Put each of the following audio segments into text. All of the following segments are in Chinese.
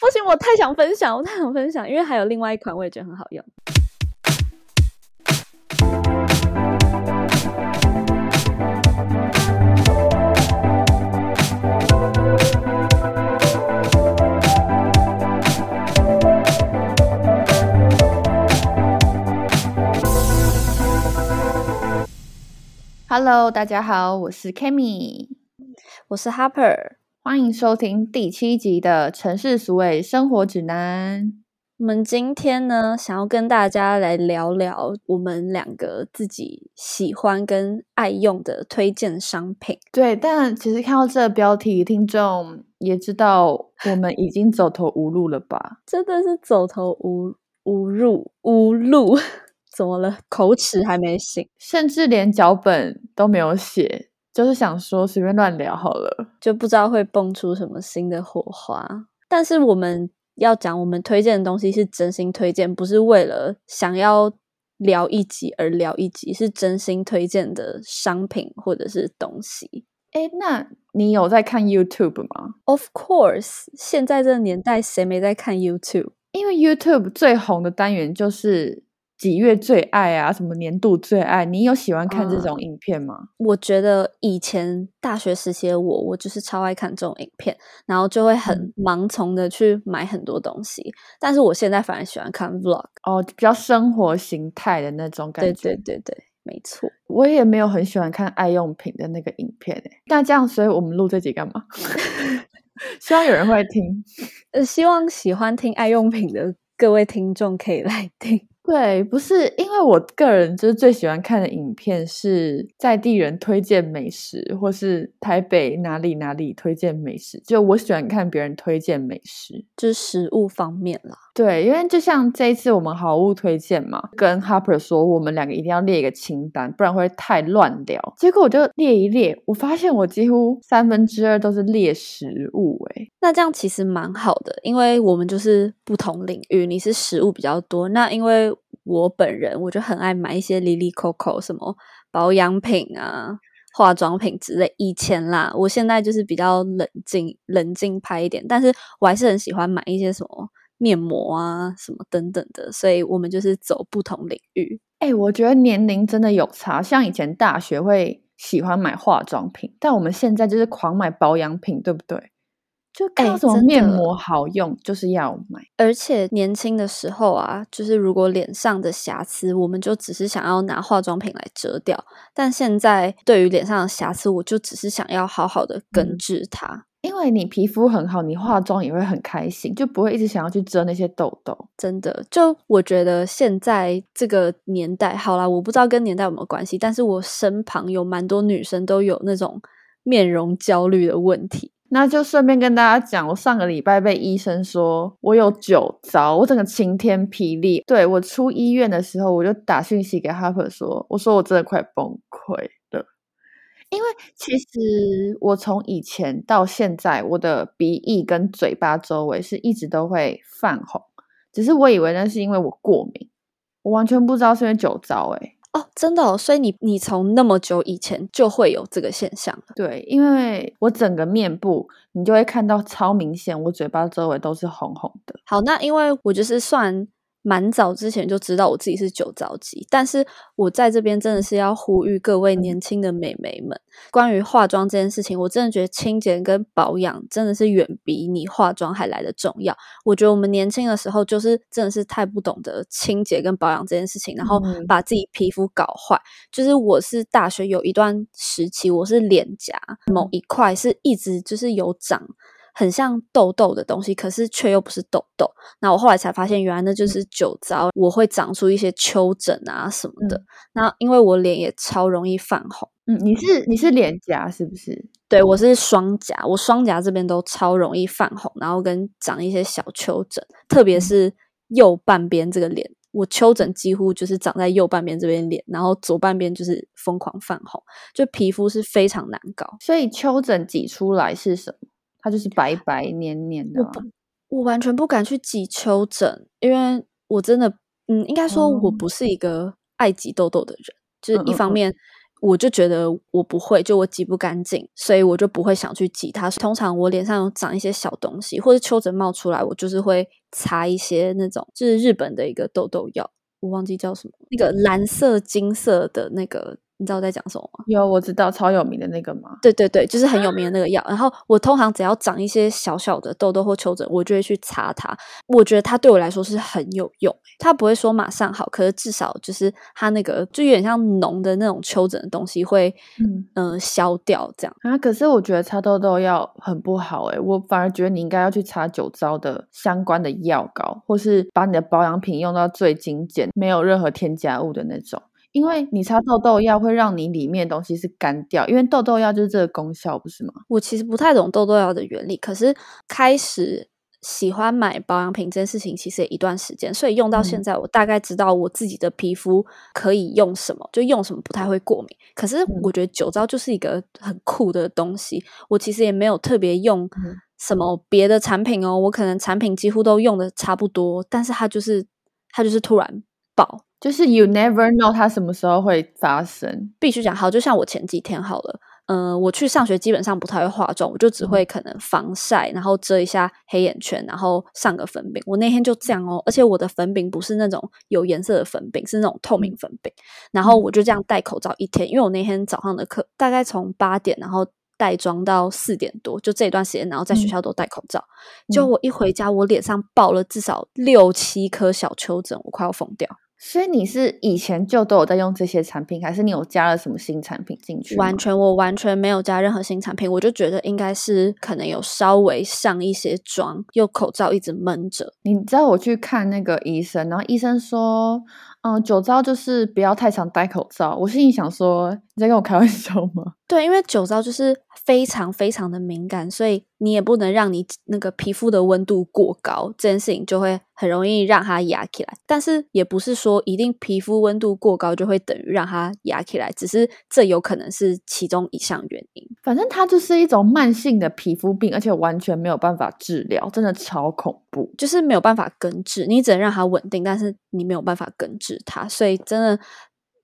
不行，我太想分享，我太想分享，因为还有另外一款我也觉得很好用。Hello，大家好，我是 Kami，我是 Harper，欢迎收听第七集的《城市俗味生活指南》。我们今天呢，想要跟大家来聊聊我们两个自己喜欢跟爱用的推荐商品。对，但其实看到这个标题，听众也知道我们已经走投无路了吧？真的是走投无无路无路。怎么了？口齿还没醒，甚至连脚本都没有写，就是想说随便乱聊好了，就不知道会蹦出什么新的火花。但是我们要讲，我们推荐的东西是真心推荐，不是为了想要聊一集而聊一集，是真心推荐的商品或者是东西。哎，那你有在看 YouTube 吗？Of course，现在这个年代谁没在看 YouTube？因为 YouTube 最红的单元就是。几月最爱啊？什么年度最爱？你有喜欢看这种影片吗？我觉得以前大学时期的我，我就是超爱看这种影片，然后就会很盲从的去买很多东西。但是我现在反而喜欢看 Vlog 哦，比较生活形态的那种感觉。对对对对，没错。我也没有很喜欢看爱用品的那个影片诶。那这样，所以我们录这集干嘛？希望有人会听。呃，希望喜欢听爱用品的各位听众可以来听。对，不是因为我个人就是最喜欢看的影片是在地人推荐美食，或是台北哪里哪里推荐美食，就我喜欢看别人推荐美食，就是食物方面啦。对，因为就像这一次我们好物推荐嘛，跟 Harper 说我们两个一定要列一个清单，不然会太乱聊。结果我就列一列，我发现我几乎三分之二都是列食物，哎，那这样其实蛮好的，因为我们就是不同领域，你是食物比较多，那因为。我本人我就很爱买一些 Lily Coco 什么保养品啊、化妆品之类。以前啦，我现在就是比较冷静、冷静派一点，但是我还是很喜欢买一些什么面膜啊、什么等等的。所以我们就是走不同领域。哎，我觉得年龄真的有差。像以前大学会喜欢买化妆品，但我们现在就是狂买保养品，对不对？就看到什么面膜好用，就是要买。而且年轻的时候啊，就是如果脸上的瑕疵，我们就只是想要拿化妆品来遮掉。但现在对于脸上的瑕疵，我就只是想要好好的根治它。因为你皮肤很好，你化妆也会很开心，就不会一直想要去遮那些痘痘。真的，就我觉得现在这个年代，好啦，我不知道跟年代有没有关系，但是我身旁有蛮多女生都有那种面容焦虑的问题。那就顺便跟大家讲，我上个礼拜被医生说我有酒糟，我整个晴天霹雳。对我出医院的时候，我就打讯息给 Harper 说，我说我真的快崩溃了，因为其实我从以前到现在，我的鼻翼跟嘴巴周围是一直都会泛红，只是我以为那是因为我过敏，我完全不知道是因为酒糟，诶哦，真的哦，所以你你从那么久以前就会有这个现象对，因为我整个面部，你就会看到超明显，我嘴巴周围都是红红的。好，那因为我就是算。蛮早之前就知道我自己是酒糟肌，但是我在这边真的是要呼吁各位年轻的美眉们，关于化妆这件事情，我真的觉得清洁跟保养真的是远比你化妆还来的重要。我觉得我们年轻的时候就是真的是太不懂得清洁跟保养这件事情，然后把自己皮肤搞坏。就是我是大学有一段时期，我是脸颊某一块是一直就是有长。很像痘痘的东西，可是却又不是痘痘。那我后来才发现，原来那就是酒糟。我会长出一些丘疹啊什么的。那因为我脸也超容易泛红。嗯，你是你是脸颊是不是？对，我是双颊，我双颊这边都超容易泛红，然后跟长一些小丘疹，特别是右半边这个脸，我丘疹几乎就是长在右半边这边脸，然后左半边就是疯狂泛红，就皮肤是非常难搞。所以丘疹挤出来是什么？它就是白白黏黏的。我我完全不敢去挤丘疹，因为我真的，嗯，应该说我不是一个爱挤痘痘的人。就是一方面，我就觉得我不会，就我挤不干净，所以我就不会想去挤它。通常我脸上有长一些小东西，或者丘疹冒出来，我就是会擦一些那种，就是日本的一个痘痘药，我忘记叫什么，那个蓝色金色的那个。你知道我在讲什么吗？有，我知道超有名的那个吗？对对对，就是很有名的那个药。然后我通常只要长一些小小的痘痘或丘疹，我就会去擦它。我觉得它对我来说是很有用，它不会说马上好，可是至少就是它那个就有点像脓的那种丘疹的东西会嗯嗯消掉这样啊。可是我觉得擦痘痘药很不好诶，我反而觉得你应该要去擦酒糟的相关的药膏，或是把你的保养品用到最精简，没有任何添加物的那种。因为你擦痘痘药会让你里面东西是干掉，因为痘痘药就是这个功效，不是吗？我其实不太懂痘痘药的原理，可是开始喜欢买保养品这件事情，其实也一段时间，所以用到现在，我大概知道我自己的皮肤可以用什么，就用什么不太会过敏。可是我觉得酒糟就是一个很酷的东西，我其实也没有特别用什么别的产品哦，我可能产品几乎都用的差不多，但是它就是它就是突然爆。就是 you never know 它什么时候会发生，必须讲好。就像我前几天好了，嗯，我去上学基本上不太会化妆，我就只会可能防晒，然后遮一下黑眼圈，然后上个粉饼。我那天就这样哦，而且我的粉饼不是那种有颜色的粉饼，是那种透明粉饼。然后我就这样戴口罩一天，因为我那天早上的课大概从八点，然后带妆到四点多，就这一段时间，然后在学校都戴口罩。就我一回家，我脸上爆了至少六七颗小丘疹，我快要疯掉。所以你是以前就都有在用这些产品，还是你有加了什么新产品进去？完全，我完全没有加任何新产品，我就觉得应该是可能有稍微上一些妆，又口罩一直闷着。你知道我去看那个医生，然后医生说。嗯，酒糟就是不要太常戴口罩。我心里想说，你在跟我开玩笑吗？对，因为酒糟就是非常非常的敏感，所以你也不能让你那个皮肤的温度过高，这件事情就会很容易让它压起来。但是也不是说一定皮肤温度过高就会等于让它压起来，只是这有可能是其中一项原因。反正它就是一种慢性的皮肤病，而且完全没有办法治疗，真的超恐怖，就是没有办法根治，你只能让它稳定，但是你没有办法根治。它，所以真的，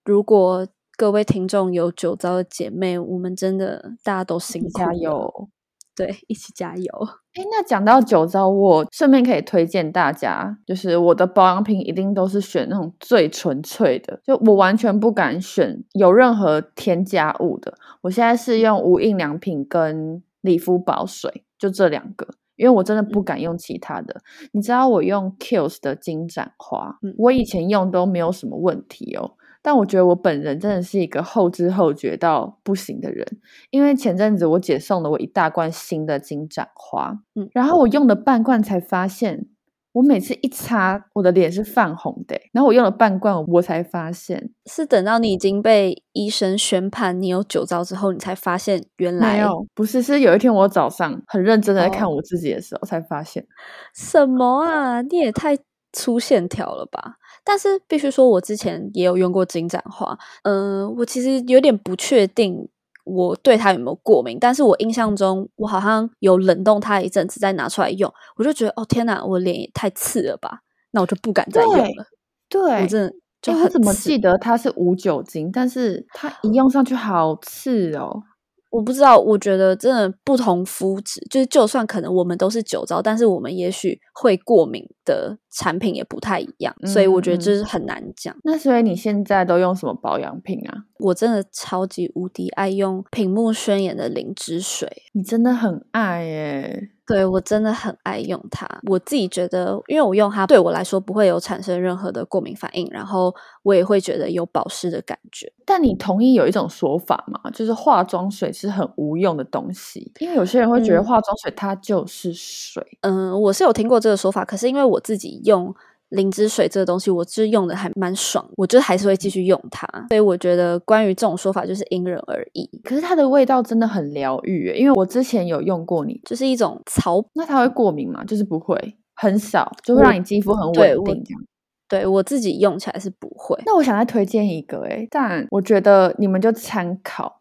如果各位听众有酒糟的姐妹，我们真的大家都辛苦，加油，对，一起加油。哎，那讲到酒糟，我顺便可以推荐大家，就是我的保养品一定都是选那种最纯粹的，就我完全不敢选有任何添加物的。我现在是用无印良品跟理肤宝水，就这两个。因为我真的不敢用其他的，你知道我用 Kills 的金盏花，我以前用都没有什么问题哦。但我觉得我本人真的是一个后知后觉到不行的人，因为前阵子我姐送了我一大罐新的金盏花，嗯，然后我用了半罐才发现。我每次一擦，我的脸是泛红的。然后我用了半罐，我才发现是等到你已经被医生宣判你有酒糟之后，你才发现原来没有，不是，是有一天我早上很认真的在看我自己的时候才发现。什么啊？你也太粗线条了吧！但是必须说，我之前也有用过金盏花，嗯，我其实有点不确定。我对它有没有过敏？但是我印象中，我好像有冷冻它一阵子，再拿出来用，我就觉得哦天哪，我脸也太刺了吧！那我就不敢再用了。对，我真的就我怎么记得它是无酒精，但是它一用上去好刺哦。我不知道，我觉得真的不同肤质，就是就算可能我们都是酒糟，但是我们也许会过敏的产品也不太一样，所以我觉得这是很难讲。那所以你现在都用什么保养品啊？我真的超级无敌爱用屏幕宣言的灵芝水，你真的很爱耶。对我真的很爱用它，我自己觉得，因为我用它对我来说不会有产生任何的过敏反应，然后我也会觉得有保湿的感觉。但你同意有一种说法吗？就是化妆水是很无用的东西，因为有些人会觉得化妆水它就是水。嗯，我是有听过这个说法，可是因为我自己用。灵芝水这个东西，我是用的还蛮爽，我就还是会继续用它。所以我觉得关于这种说法，就是因人而异。可是它的味道真的很疗愈，因为我之前有用过，你就是一种草。那它会过敏吗？就是不会，很少，就会让你肌肤很稳定这样。对我自己用起来是不会。那我想再推荐一个，哎，但我觉得你们就参考。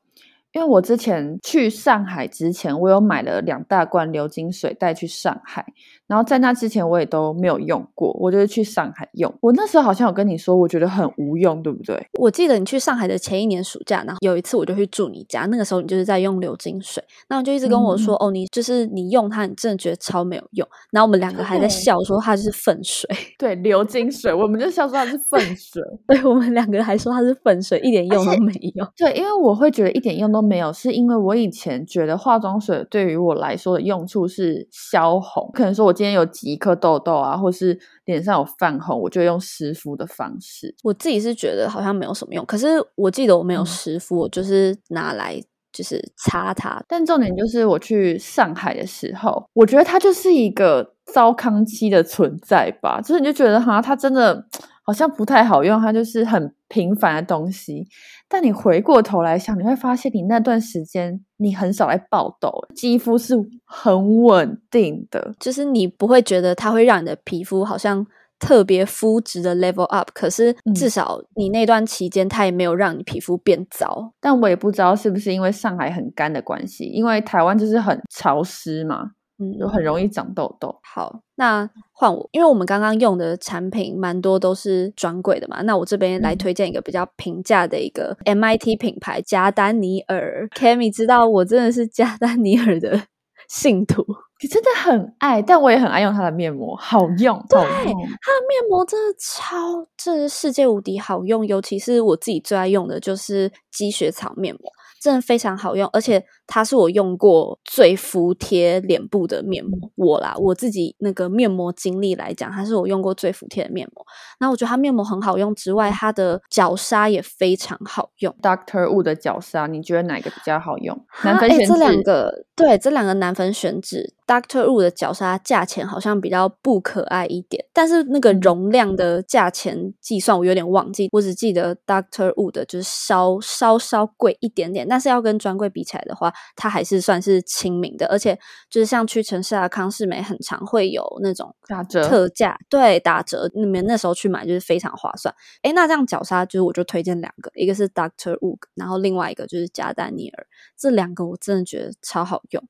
因为我之前去上海之前，我有买了两大罐流金水带去上海，然后在那之前我也都没有用过，我就是去上海用。我那时候好像有跟你说，我觉得很无用，对不对？我记得你去上海的前一年暑假，然后有一次我就去住你家，那个时候你就是在用流金水，那我就一直跟我说，哦，你就是你用它，你真的觉得超没有用。然后我们两个还在笑说它是粪水，对，流金水，我们就笑说它是粪 水。对，我们两个还说它是粪水，一点用都没有。对，因为我会觉得一点用都没有，是因为我以前觉得化妆水对于我来说的用处是消红，可能说我今天有挤一颗。痘痘啊，或是脸上有泛红，我就用湿敷的方式。我自己是觉得好像没有什么用，可是我记得我没有湿敷，我就是拿来就是擦它。但重点就是我去上海的时候，我觉得它就是一个糟糠期的存在吧，就是你就觉得哈，它真的。好像不太好用，它就是很平凡的东西。但你回过头来想，你会发现你那段时间你很少来爆痘，肌肤是很稳定的，就是你不会觉得它会让你的皮肤好像特别肤质的 level up。可是至少你那段期间它也没有让你皮肤变糟。但我也不知道是不是因为上海很干的关系，因为台湾就是很潮湿嘛。嗯，就很容易长痘痘。好，那换我，因为我们刚刚用的产品蛮多都是专柜的嘛。那我这边来推荐一个比较平价的一个 MIT 品牌加丹尼尔。Kami 知道我真的是加丹尼尔的 信徒，你真的很爱，但我也很爱用它的面膜，好用。对，它的面膜真的超，这是世界无敌好用。尤其是我自己最爱用的就是积雪草面膜。真的非常好用，而且它是我用过最服帖脸部的面膜。我啦，我自己那个面膜经历来讲，它是我用过最服帖的面膜。那我觉得它面膜很好用之外，它的角鲨也非常好用。Doctor Wu 的角鲨，你觉得哪个比较好用？男粉选这两个，对，这两个男粉选址。Doctor Wu 的角鲨价钱好像比较不可爱一点，但是那个容量的价钱计算我有点忘记，我只记得 Doctor Wu 的就是稍稍稍贵一点点，但是要跟专柜比起来的话，它还是算是亲民的，而且就是像屈臣氏啊、康士美很常会有那种打折特价，对打折，你们那时候去买就是非常划算。哎，那这样角鲨就是我就推荐两个，一个是 Doctor Wu，然后另外一个就是加丹尼尔，这两个我真的觉得超好用。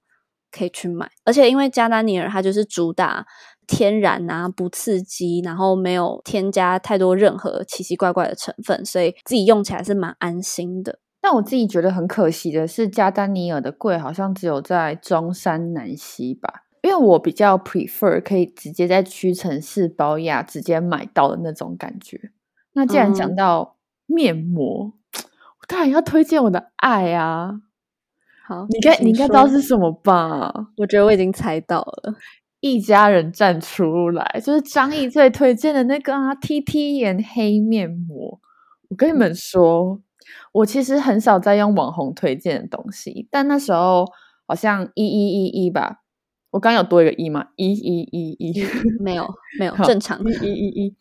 可以去买，而且因为加丹尼尔它就是主打天然啊，不刺激，然后没有添加太多任何奇奇怪怪的成分，所以自己用起来是蛮安心的。但我自己觉得很可惜的是，加丹尼尔的柜好像只有在中山南西吧，因为我比较 prefer 可以直接在屈臣氏、宝雅直接买到的那种感觉。那既然讲到面膜，我当然要推荐我的爱啊。好，你该你应该知道是什么吧？我觉得我已经猜到了。一家人站出来，就是张毅最推荐的那个啊，T T 眼黑面膜。我跟你们说，我其实很少在用网红推荐的东西，但那时候好像一一一一吧。我刚有多一个一吗？一一一一没有没有正常一一一一。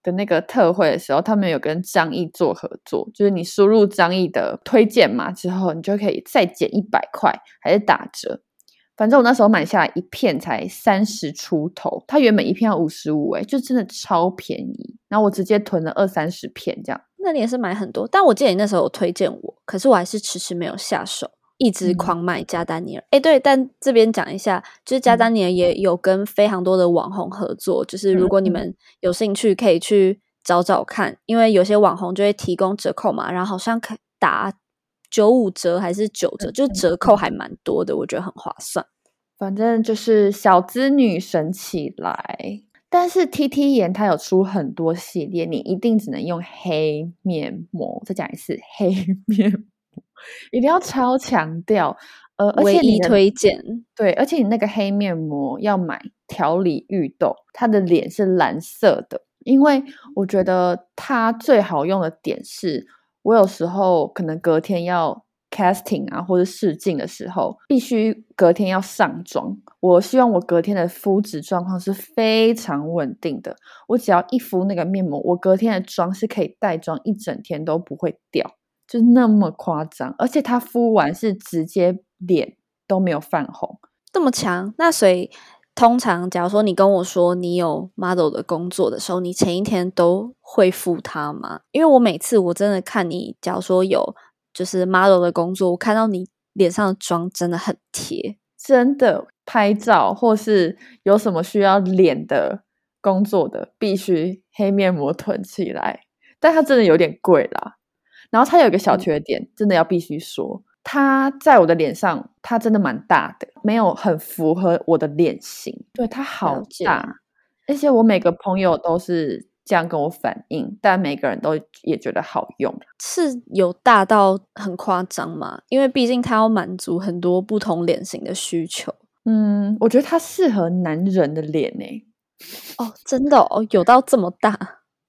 的那个特惠的时候，他们有跟张毅做合作，就是你输入张毅的推荐码之后，你就可以再减一百块，还是打折。反正我那时候买下来一片才三十出头，它原本一片要五十五，哎，就真的超便宜。然后我直接囤了二三十片这样。那你也是买很多，但我记得你那时候有推荐我，可是我还是迟迟没有下手。一直狂买加丹尼尔，哎，对，但这边讲一下，就是加丹尼尔也有跟非常多的网红合作，就是如果你们有兴趣，可以去找找看，因为有些网红就会提供折扣嘛，然后好像可打九五折还是九折，就是折扣还蛮多的，我觉得很划算。反正就是小资女神起来，但是 T T 颜它有出很多系列，你一定只能用黑面膜。再讲一次，黑面膜。一定要超强调，呃，而且你推荐对，而且你那个黑面膜要买调理绿豆，它的脸是蓝色的，因为我觉得它最好用的点是，我有时候可能隔天要 casting 啊或者试镜的时候，必须隔天要上妆，我希望我隔天的肤质状况是非常稳定的，我只要一敷那个面膜，我隔天的妆是可以带妆一整天都不会掉。就那么夸张，而且它敷完是直接脸都没有泛红，这么强。那所以通常，假如说你跟我说你有 model 的工作的时候，你前一天都会敷它吗？因为我每次我真的看你，假如说有就是 model 的工作，我看到你脸上的妆真的很贴，真的拍照或是有什么需要脸的工作的，必须黑面膜囤起来。但它真的有点贵啦。然后它有一个小缺点，真的要必须说，它在我的脸上，它真的蛮大的，没有很符合我的脸型。对，它好大，而且我每个朋友都是这样跟我反映，但每个人都也觉得好用。是有大到很夸张吗？因为毕竟它要满足很多不同脸型的需求。嗯，我觉得它适合男人的脸诶、哦，真的哦，有到这么大？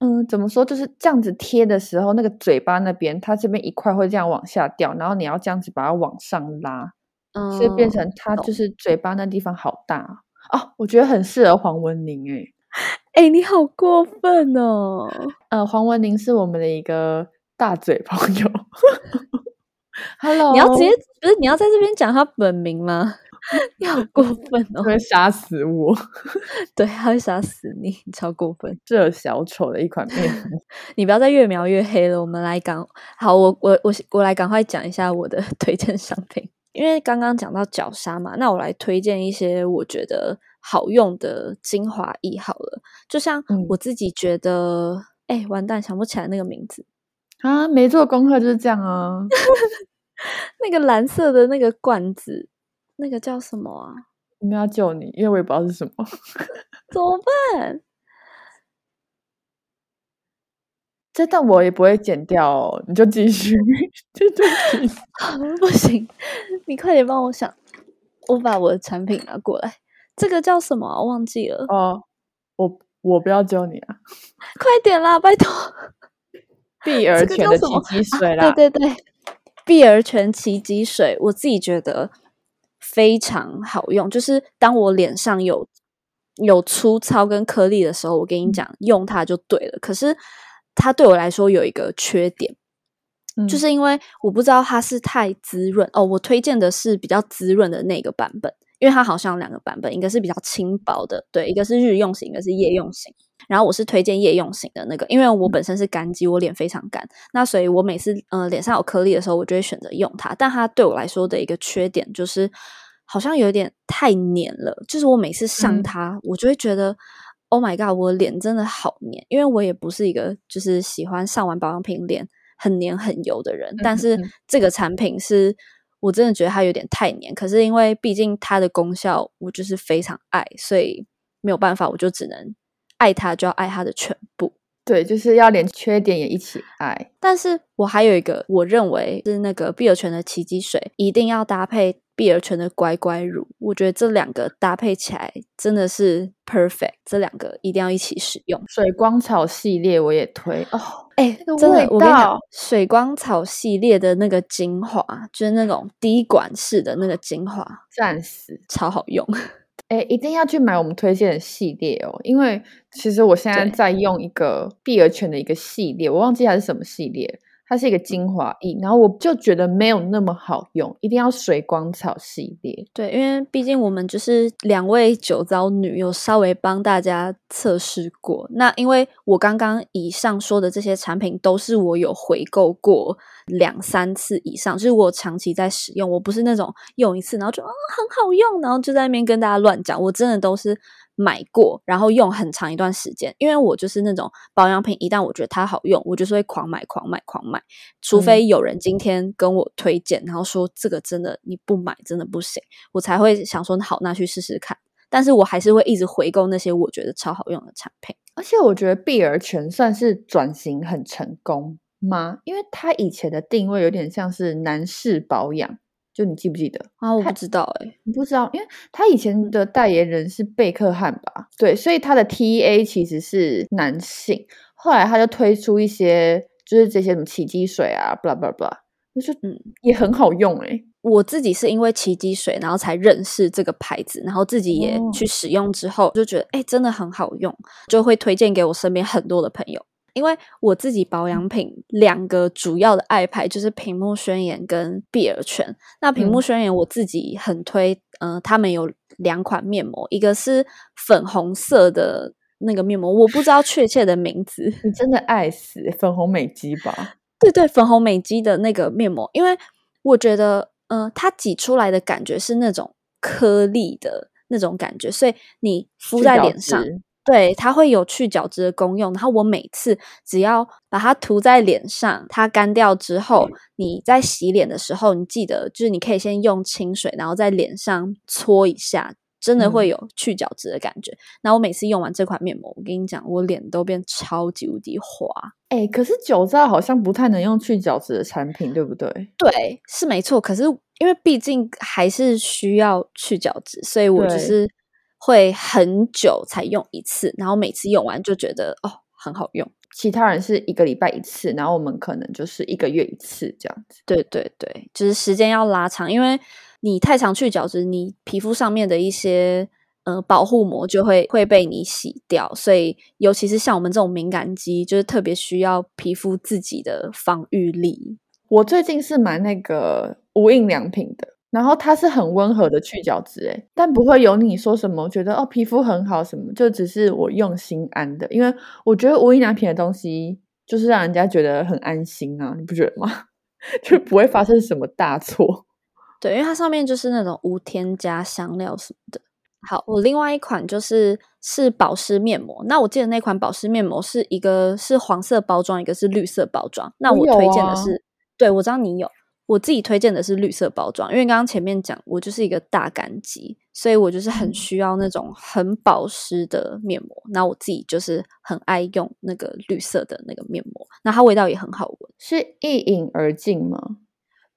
嗯，怎么说？就是这样子贴的时候，那个嘴巴那边，它这边一块会这样往下掉，然后你要这样子把它往上拉，嗯，所以变成它就是嘴巴那地方好大哦。我觉得很适合黄文宁诶、哎、你好过分哦！呃，黄文玲是我们的一个大嘴朋友。Hello，你要直接不是你要在这边讲他本名吗？你好过分哦！会杀死我，对，他会杀死你，你超过分！这小丑的一款面膜。你不要再越描越黑了。我们来赶好，我我我我来赶快讲一下我的推荐商品，因为刚刚讲到绞杀嘛，那我来推荐一些我觉得好用的精华液好了。就像嗯我自己觉得，哎、完蛋，想不起来那个名字，啊，没做功课就是这样啊。那个蓝色的那个罐子，那个叫什么啊？我们要救你，因为我也不知道是什么。怎么办？这但我也不会剪掉哦，你就继续。不行，你快点帮我想，我把我的产品拿过来。这个叫什么啊、我忘记了，哦，我我不要救你啊！快点啦，拜托！碧儿泉的叫什么奇迹水啦，对对对，碧儿泉奇迹水，我自己觉得非常好用。就是当我脸上有有粗糙跟颗粒的时候，我跟你讲，用它就对了。可是它对我来说有一个缺点，嗯就是因为我不知道它是太滋润哦。我推荐的是比较滋润的那个版本，因为它好像有两个版本，一个是比较轻薄的，对，一个是日用型，一个是夜用型。然后我是推荐夜用型的那个，因为我本身是干肌，我脸非常干，那所以我每次呃脸上有颗粒的时候，我就会选择用它。但它对我来说的一个缺点就是，好像有点太黏了，就是我每次上嗯它，我就会觉得。Oh my god！我的脸真的好黏，因为我也不是一个就是喜欢上完保养品脸很黏很油的人，但是这个产品是我真的觉得它有点太黏。可是因为毕竟它的功效我就是非常爱，所以没有办法，我就只能爱它，就要爱它的全部。对，就是要连缺点也一起爱。但是我还有一个，我认为是那个碧尔泉的奇迹水，一定要搭配碧尔泉的乖乖乳。我觉得这两个搭配起来真的是 perfect，这两个一定要一起使用。水光草系列我也推哦，哎、那个真的，我跟你讲，水光草系列的那个精华，就是那种滴管式的那个精华，暂时！超好用。哎，一定要去买我们推荐的系列哦，因为其实我现在在用一个碧儿泉的一个系列，我忘记它是什么系列，它是一个精华液，然后我就觉得没有那么好用，一定要水光草系列。对，因为毕竟我们就是两位酒糟女，有稍微帮大家测试过。那因为我刚刚以上说的这些产品，都是我有回购过两三次以上，就是我长期在使用。我不是那种用一次然后就啊、很好用，然后就在那边跟大家乱讲。我真的都是买过，然后用很长一段时间。因为我就是那种保养品，一旦我觉得它好用，我就是会狂买、狂买、狂买。除非有人今天跟我推荐，然后说这个真的你不买真的不行，我才会想说好，那去试试看。但是我还是会一直回购那些我觉得超好用的产品。而且我觉得碧儿泉算是转型很成功吗？因为它以前的定位有点像是男士保养，就你记不记得？啊，我不知道哎、你不知道，因为他以前的代言人是贝克汉吧？对，所以他的 TA 其实是男性。后来他就推出一些，就是这些什么奇迹水啊，blah blah blah，那就嗯也很好用诶、我自己是因为奇迹水，然后才认识这个牌子，然后自己也哦去使用之后，就觉得哎、真的很好用，就会推荐给我身边很多的朋友。因为我自己保养品两个主要的爱牌就是屏幕宣言跟碧尔泉。那屏幕嗯宣言我自己很推，呃，他们有两款面膜，一个是粉红色的那个面膜，我不知道确切的名字，你真的爱死粉红美肌吧？对对，粉红美肌的那个面膜，因为我觉得，嗯、它挤出来的感觉是那种颗粒的那种感觉，所以你敷在脸上，质对，它会有去角质的功用。然后我每次只要把它涂在脸上，它干掉之后，你在洗脸的时候，你记得就是你可以先用清水，然后在脸上搓一下。真的会嗯有去角质的感觉。那、我每次用完这款面膜，我跟你讲，我脸都变超级无敌滑。哎、可是酒皂好像不太能用去角质的产品，对不对？对，是没错。可是因为毕竟还是需要去角质，所以我就是会很久才用一次，然后每次用完就觉得哦很好用。其他人是一个礼拜一次，然后我们可能就是一个月一次这样子。对对对，就是时间要拉长，因为你太常去角质，你皮肤上面的一些呃保护膜就会会被你洗掉，所以尤其是像我们这种敏感肌，就是特别需要皮肤自己的防御力。我最近是买那个无印良品的，然后它是很温和的去角质，诶，但不会有你说什么觉得哦皮肤很好什么，就只是我用心安的，因为我觉得无印良品的东西就是让人家觉得很安心啊，你不觉得吗？就不会发生什么大错。对，因为它上面就是那种无添加香料什么的。好，我另外一款就是是保湿面膜。那我记得那款保湿面膜是一个是黄色包装，一个是绿色包装。那我推荐的啊是，对我知道你有，我自己推荐的是绿色包装，因为刚刚前面讲我就是一个大干肌，所以我就是很嗯需要那种很保湿的面膜。那我自己就是很爱用那个绿色的那个面膜，那它味道也很好闻。是一饮而尽吗？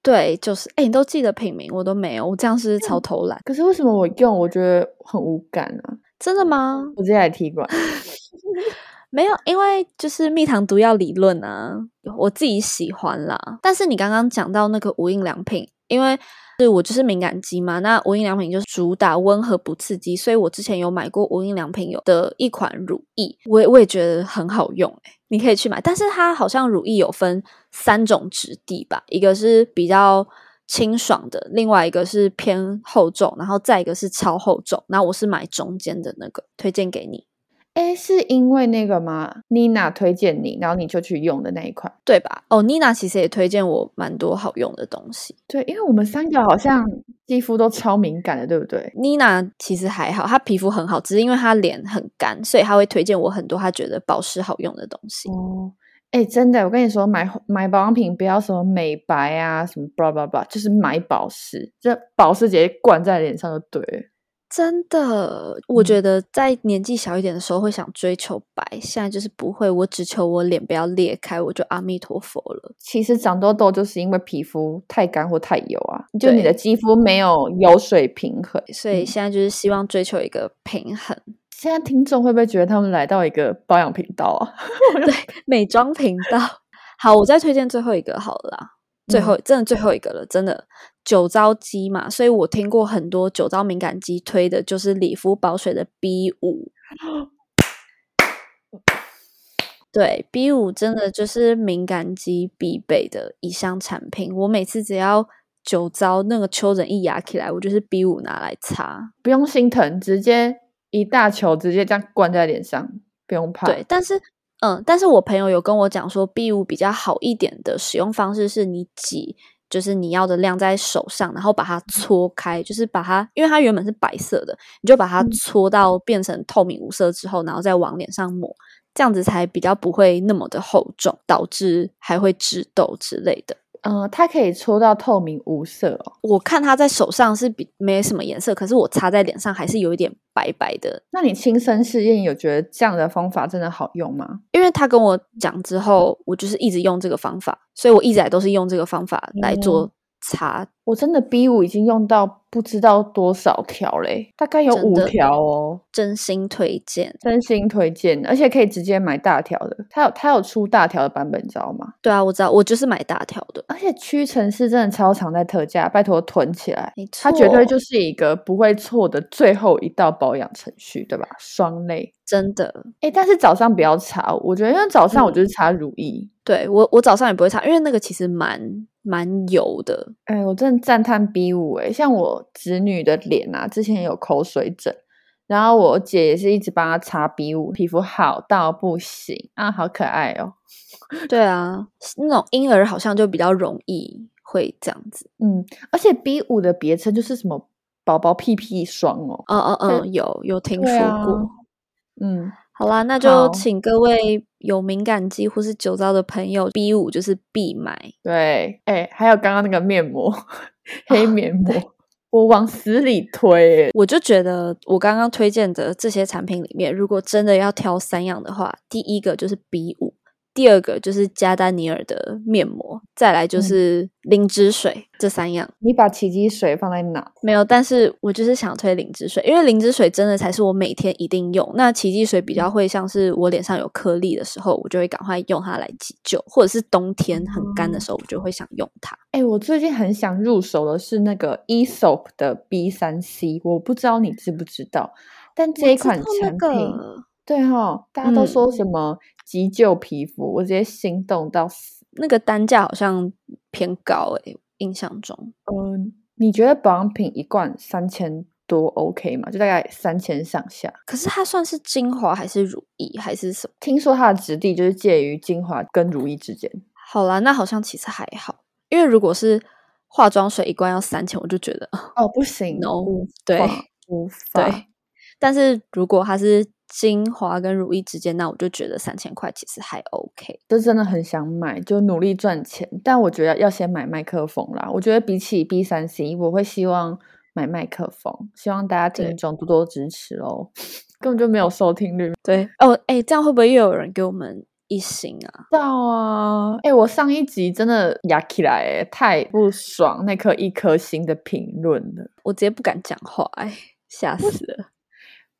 对，就是哎，你都记得品名，我都没有，我这样是超偷懒？可是为什么我用我觉得很无感啊？真的吗？我直接来踢馆。没有，因为就是蜜糖毒药理论啊，我自己喜欢啦。但是你刚刚讲到那个无印良品，因为是我就是敏感肌嘛，那无印良品就是主打温和不刺激，所以我之前有买过无印良品有的一款乳液，我也我也觉得很好用、欸，你可以去买。但是它好像乳液有分三种质地吧，一个是比较清爽的，另外一个是偏厚重，然后再一个是超厚重。那我是买中间的那个，推荐给你。哎，是因为那个吗？Nina 推荐你，然后你就去用的那一款。对吧？哦，妮娜其实也推荐我蛮多好用的东西。对，因为我们三个好像肌肤都超敏感的，对不对？妮娜其实还好，她皮肤很好，只是因为她脸很干，所以她会推荐我很多她觉得保湿好用的东西。哦，哎，真的，我跟你说，买买保养品不要什么美白啊，什么 blah blah blah，就是买保湿，这保湿直接灌在脸上就对了。真的，我嗯觉得在年纪小一点的时候会想追求白，现在就是不会，我只求我脸不要裂开，我就阿弥陀佛了。其实长痘痘就是因为皮肤太干或太油啊，就你的肌肤没有油水平衡。所以嗯现在就是希望追求一个平衡。现在听众会不会觉得他们来到一个保养频道啊？对美妆频道。好，我再推荐最后一个好了啦，最嗯后、真的最后一个了，真的酒糟肌嘛，所以我听过很多酒糟敏感肌推的就是理肤保水的 B 五。对，B 五真的就是敏感肌必备的一项产品。我每次只要酒糟那个丘疹一压起来，我就是 B 五拿来擦。不用心疼，直接一大球直接这样灌在脸上，不用怕。对，但是嗯，但是我朋友有跟我讲说，B 五比较好一点的使用方式是你挤，就是你要的量在手上，然后把它搓开，就是把它，因为它原本是白色的，你就把它嗯搓到变成透明无色之后，然后再往脸上抹，这样子才比较不会那么的厚重，导致还会致痘之类的。嗯、它可以搓到透明无色哦。我看它在手上是比没什么颜色，可是我擦在脸上还是有一点白白的，那你亲身试验有觉得这样的方法真的好用吗？因为他跟我讲之后，我就是一直用这个方法，所以我一直来都是用这个方法来做擦。我真的 B 五已经用到不知道多少条嘞，大概有五条哦。真心推荐。真心推荐，而且可以直接买大条的，它有它有出大条的版本，你知道吗？对啊，我知道，我就是买大条的，而且屈臣氏真的超常在特价，拜托囤起来，没错，它绝对就是一个不会错的最后一道保养程序，对吧？双类。真的。哎，但是早上不要擦，我觉得因为早上我嗯就是擦乳液。对我，我早上也不会擦，因为那个其实蛮蛮油的。哎，我真的赞叹 B 五哎，像我侄女的脸啊，之前有口水疹，然后我姐也是一直帮她擦 B 五，皮肤好到不行啊，好可爱哦。对啊，那种婴儿好像就比较容易会这样子。嗯，而且 B 五的别称就是什么宝宝屁屁霜哦。嗯嗯嗯，有有听说过。嗯，好啦，那就请各位有敏感肌或是酒糟的朋友，B 五就是必买。对，哎，还有刚刚那个面膜，黑面膜。我往死里推，我就觉得我刚刚推荐的这些产品里面，如果真的要挑三样的话，第一个就是 B 五。第二个就是加丹尼尔的面膜，再来就是灵芝水，这三样。你把奇迹水放在哪？没有，但是我就是想推灵芝水，因为灵芝水真的才是我每天一定用。那奇迹水比较会像是我脸上有颗粒的时候，我就会赶快用它来急救，或者是冬天很干的时候，我就会想用它。哎，我最近很想入手的是那个 Esop 的 B 三 C，我不知道你知不知道，但这一款产品。对哈，大家都说什么急救皮肤，我直接心动到死。那个单价好像偏高诶，印象中。嗯，你觉得保养品一罐三千多 OK 吗？就大概三千上下。可是它算是精华还是乳液还是什么？听说它的质地就是介于精华跟乳液之间。好啦，那好像其实还好，因为如果是化妆水一罐要三千，我就觉得哦不行，no，对，无法。对，但是如果它是。精华跟乳液之间，那我就觉得三千块其实还 OK。就真的很想买，就努力赚钱。但我觉得要先买麦克风啦。我觉得比起 B 三 C，我会希望买麦克风。希望大家听众多多支持哦。根本就没有收听率。对哦，哎，这样会不会又有人给我们一星啊？到啊！哎，我上一集真的压起来，哎，太不爽那颗一颗星的评论了，我直接不敢讲话，哎，吓死了。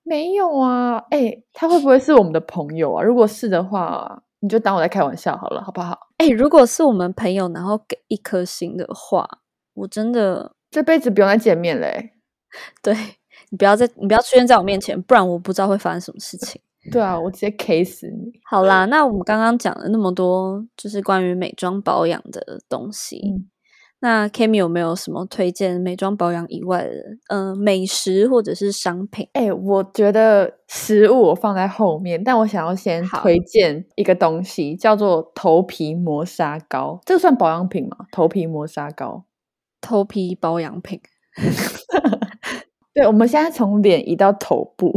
没有啊，哎，他会不会是我们的朋友啊？如果是的话，你就当我在开玩笑好了，好不好？哎，如果是我们朋友，然后给一颗星的话，我真的这辈子不用再见面嘞。对你不要再，你不要出现在我面前，不然我不知道会发生什么事情。对啊，我直接 K 死你。好啦，那我们刚刚讲了那么多，就是关于美妆保养的东西。那 Kimi 有没有什么推荐美妆保养以外的，嗯，美食或者是商品？哎，我觉得食物我放在后面，但我想要先推荐一个东西，叫做头皮磨砂膏。这个算保养品吗？头皮磨砂膏，头皮保养品。对，我们现在从脸移到头部。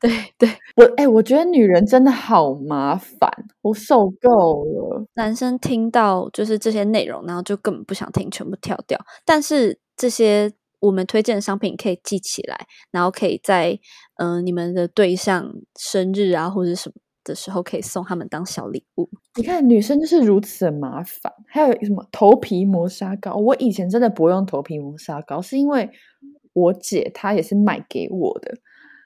对对，我哎，我觉得女人真的好麻烦，我受够了。男生听到就是这些内容，然后就根本不想听，全部跳掉。但是这些我们推荐的商品可以记起来，然后可以在嗯你们的对象生日啊或者什么的时候，可以送他们当小礼物。你看，女生就是如此的麻烦。还有什么头皮磨砂膏？我以前真的不用头皮磨砂膏，是因为。我姐她也是买给我的，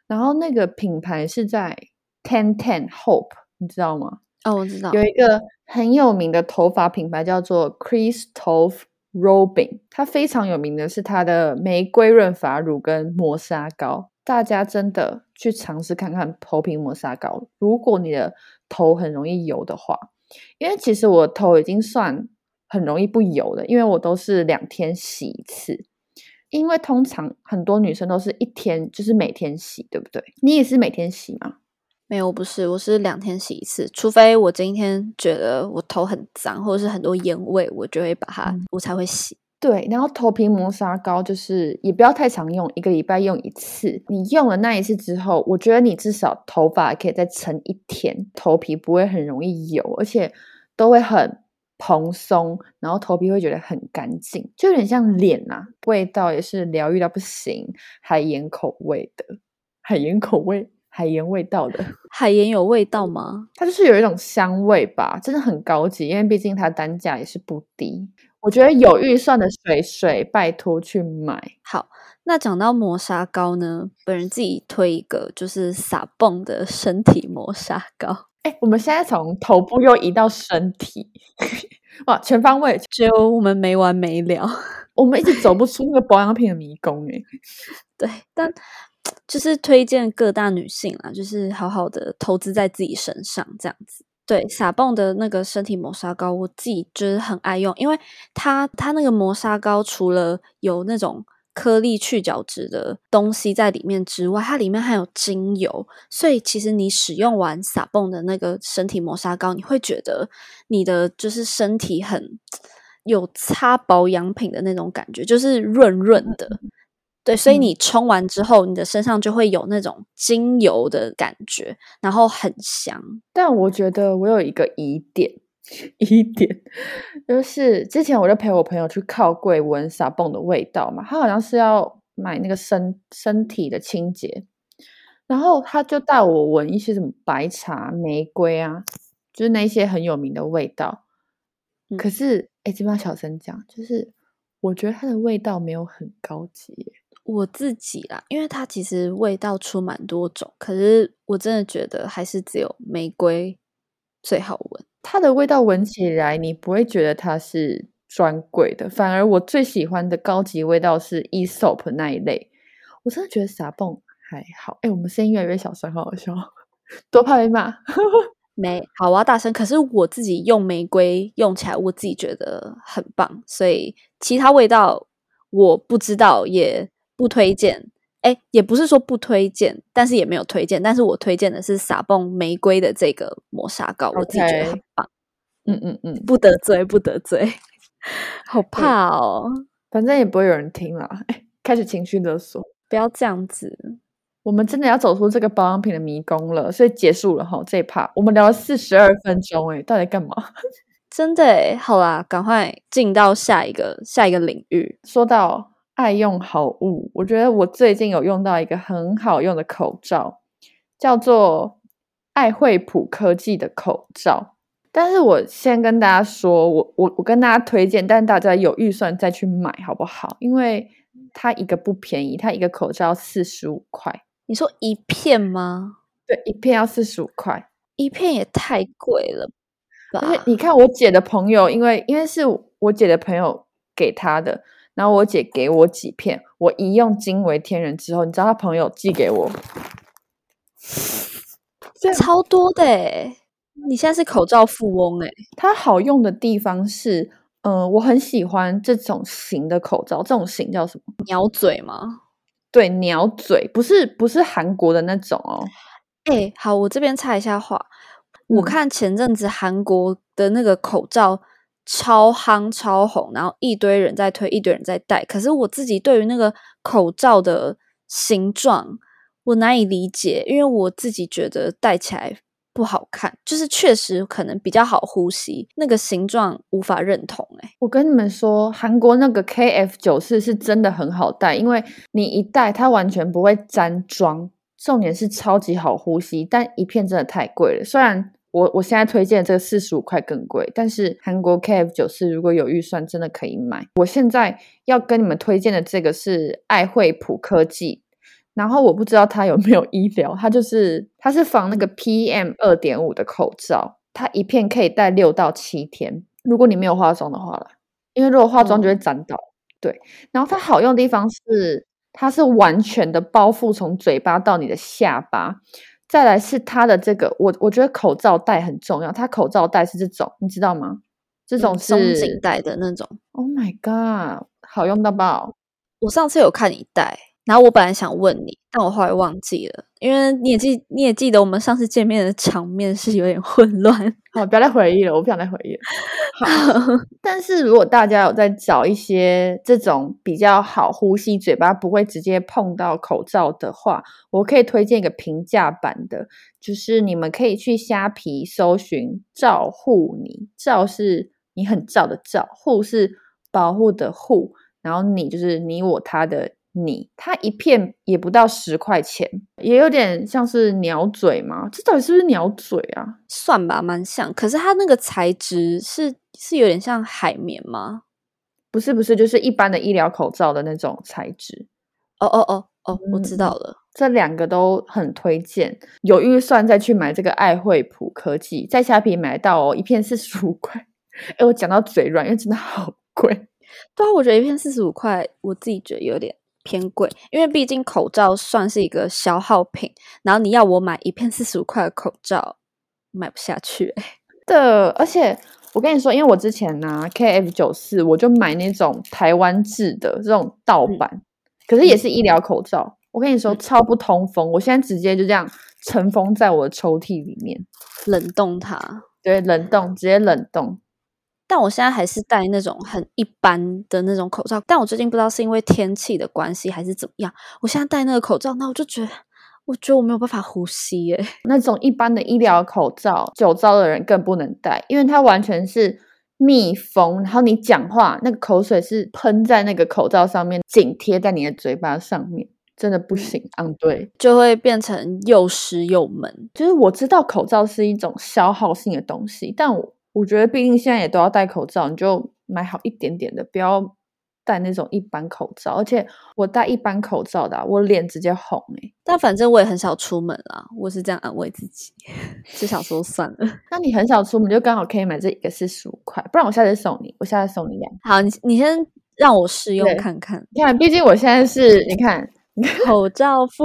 然后那个品牌是在 Ten Ten Hope，你知道吗？哦，我知道，有一个很有名的头发品牌叫做 Christophe Robin，它非常有名的是它的玫瑰润发乳跟磨砂膏，大家真的去尝试看看头皮磨砂膏。如果你的头很容易油的话，因为其实我头已经算很容易不油的，因为我都是两天洗一次。因为通常很多女生都是一天，就是每天洗，对不对？你也是每天洗吗？没有，不是，我是两天洗一次。除非我今天觉得我头很脏，或者是很多烟味，我就会把它，我才会洗。对，然后头皮磨砂膏就是也不要太常用，一个礼拜用一次。你用了那一次之后，我觉得你至少头发可以再撑一天，头皮不会很容易油，而且都会很。蓬松，然后头皮会觉得很干净，就有点像脸呐。味道也是疗愈到不行，海盐口味的，海盐口味，海盐味道的。海盐有味道吗？它就是有一种香味吧，真的很高级，因为毕竟它单价也是不低。我觉得有预算的水水，拜托去买。好，那讲到磨砂膏呢，本人自己推一个，就是撒泵的身体磨砂膏。哎，我们现在从头部又移到身体，哇，全方位，只有我们没完没了，我们一直走不出那个保养品的迷宫哎。对，但就是推荐各大女性啦，就是好好的投资在自己身上，这样子。对，撒泵的那个身体磨砂膏，我自己就是很爱用，因为它它那个磨砂膏除了有那种。颗粒去角质的东西在里面之外，它里面还有精油，所以其实你使用完撒泵的那个身体磨砂膏，你会觉得你的就是身体很有擦保养品的那种感觉，就是润润的。对，所以嗯你冲完之后，你的身上就会有那种精油的感觉，然后很香。但我觉得我有一个疑点，疑点就是之前我就陪我朋友去靠柜闻撒泵的味道嘛，他好像是要买那个身身体的清洁，然后他就带我闻一些什么白茶、玫瑰啊，就是那些很有名的味道。嗯可是，哎，这边要小声讲，就是我觉得它的味道没有很高级耶。我自己啦，因为它其实味道出蛮多种，可是我真的觉得还是只有玫瑰最好闻。它的味道闻起来，你不会觉得它是专柜的，反而我最喜欢的高级味道是 Esop 那一类。我真的觉得撒蹦还好。哎，我们声音越来越小声，好好笑，多怕被骂。没好，我要大声。可是我自己用玫瑰用起来，我自己觉得很棒，所以其他味道我不知道，也不推荐。哎，也不是说不推荐，但是也没有推荐。但是我推荐的是撒蹦玫瑰的这个磨砂膏，我自己觉得很棒。嗯嗯嗯，不得罪，不得罪，好怕哦！反正也不会有人听啦。哎，开始情绪勒索。不要这样子。我们真的要走出这个保养品的迷宫了，所以结束了哈这一趴。我们聊了四十二分钟，哎，到底干嘛？真的诶，好啦，赶快进到下一个下一个领域。说到爱用好物，我觉得我最近有用到一个很好用的口罩，叫做爱惠普科技的口罩。但是我先跟大家说，我我我跟大家推荐，但大家有预算再去买好不好？因为它一个不便宜，它一个口罩四十五块，你说一片吗？对，一片要四十五块。一片也太贵了吧？而且你看我姐的朋友，因为因为是我姐的朋友给她的，然后我姐给我几片，我一用惊为天人之后，你知道她朋友寄给我，超多的诶，你现在是口罩富翁诶。它好用的地方是，嗯、我很喜欢这种型的口罩，这种型叫什么？鸟嘴吗？对，鸟嘴，不是不是韩国的那种哦，哎，好，我这边插一下话。我嗯看前阵子韩国的那个口罩超夯超红，然后一堆人在推，一堆人在戴。可是我自己对于那个口罩的形状，我难以理解，因为我自己觉得戴起来不好看，就是确实可能比较好呼吸，那个形状无法认同、欸。哎，我跟你们说，韩国那个 KF 九四是真的很好戴，因为你一戴它完全不会沾妆，重点是超级好呼吸。但一片真的太贵了，虽然我我现在推荐这个四十五块更贵，但是韩国 KF 九四如果有预算，真的可以买。我现在要跟你们推荐的这个是爱惠普科技。然后我不知道它有没有医疗，它就是它是防那个 PM 二点五的口罩，它一片可以戴六到七天。如果你没有化妆的话啦，因为如果化妆就会沾到。对，然后它好用的地方是，它是完全的包覆从嘴巴到你的下巴。再来是它的这个，我我觉得口罩带很重要，它口罩带是这种，你知道吗？这种嗯松紧带的那种。Oh my god，好用到爆！我上次有看你戴，然后我本来想问你，但我后来忘记了，因为你也记你也记得我们上次见面的场面是有点混乱。好，不要再回忆了，我不想再回忆了。好，但是如果大家有在找一些这种比较好呼吸、嘴巴不会直接碰到口罩的话，我可以推荐一个平价版的，就是你们可以去虾皮搜寻“照护你”，照是你很照的照，护是保护的护，然后你就是你我他的你，它一片也不到十块钱，也有点像是鸟嘴嘛，这到底是不是鸟嘴啊？算吧，蛮像。可是它那个材质是是有点像海绵吗？不是不是，就是一般的医疗口罩的那种材质。哦哦哦哦，我知嗯道了。这两个都很推荐，有预算再去买这个爱惠普科技，在虾皮买到哦，一片四十五块。哎，我讲到嘴软，因为真的好贵。对啊，我觉得一片四十五块，我自己觉得有点偏贵，因为毕竟口罩算是一个消耗品，然后你要我买一片四十五块的口罩，买不下去、欸。的，而且我跟你说，因为我之前拿 KF 九四，我就买那种台湾制的这种盗嗯版，可是也是医疗口罩。我跟你说，嗯超不通风，我现在直接就这样尘封在我的抽屉里面，冷冻它，对，冷冻，直接冷冻。但我现在还是戴那种很一般的那种口罩。但我最近不知道是因为天气的关系还是怎么样，我现在戴那个口罩，那我就觉得，我觉得我没有办法呼吸耶。那种一般的医疗口罩，酒糟的人更不能戴，因为它完全是密封，然后你讲话那个口水是喷在那个口罩上面，紧贴在你的嘴巴上面。真的不行，嗯，对，就会变成又湿又闷。就是我知道口罩是一种消耗性的东西，但我我觉得毕竟现在也都要戴口罩，你就买好一点点的，不要戴那种一般口罩。而且我戴一般口罩的，我脸直接红哎。但反正我也很少出门啦，我是这样安慰自己，就想说算了。那你很少出门，就刚好可以买这一个四十五块，不然我下次送你，我下次送你两。好，你你先让我试用看看。你看，毕竟我现在是你看。口罩付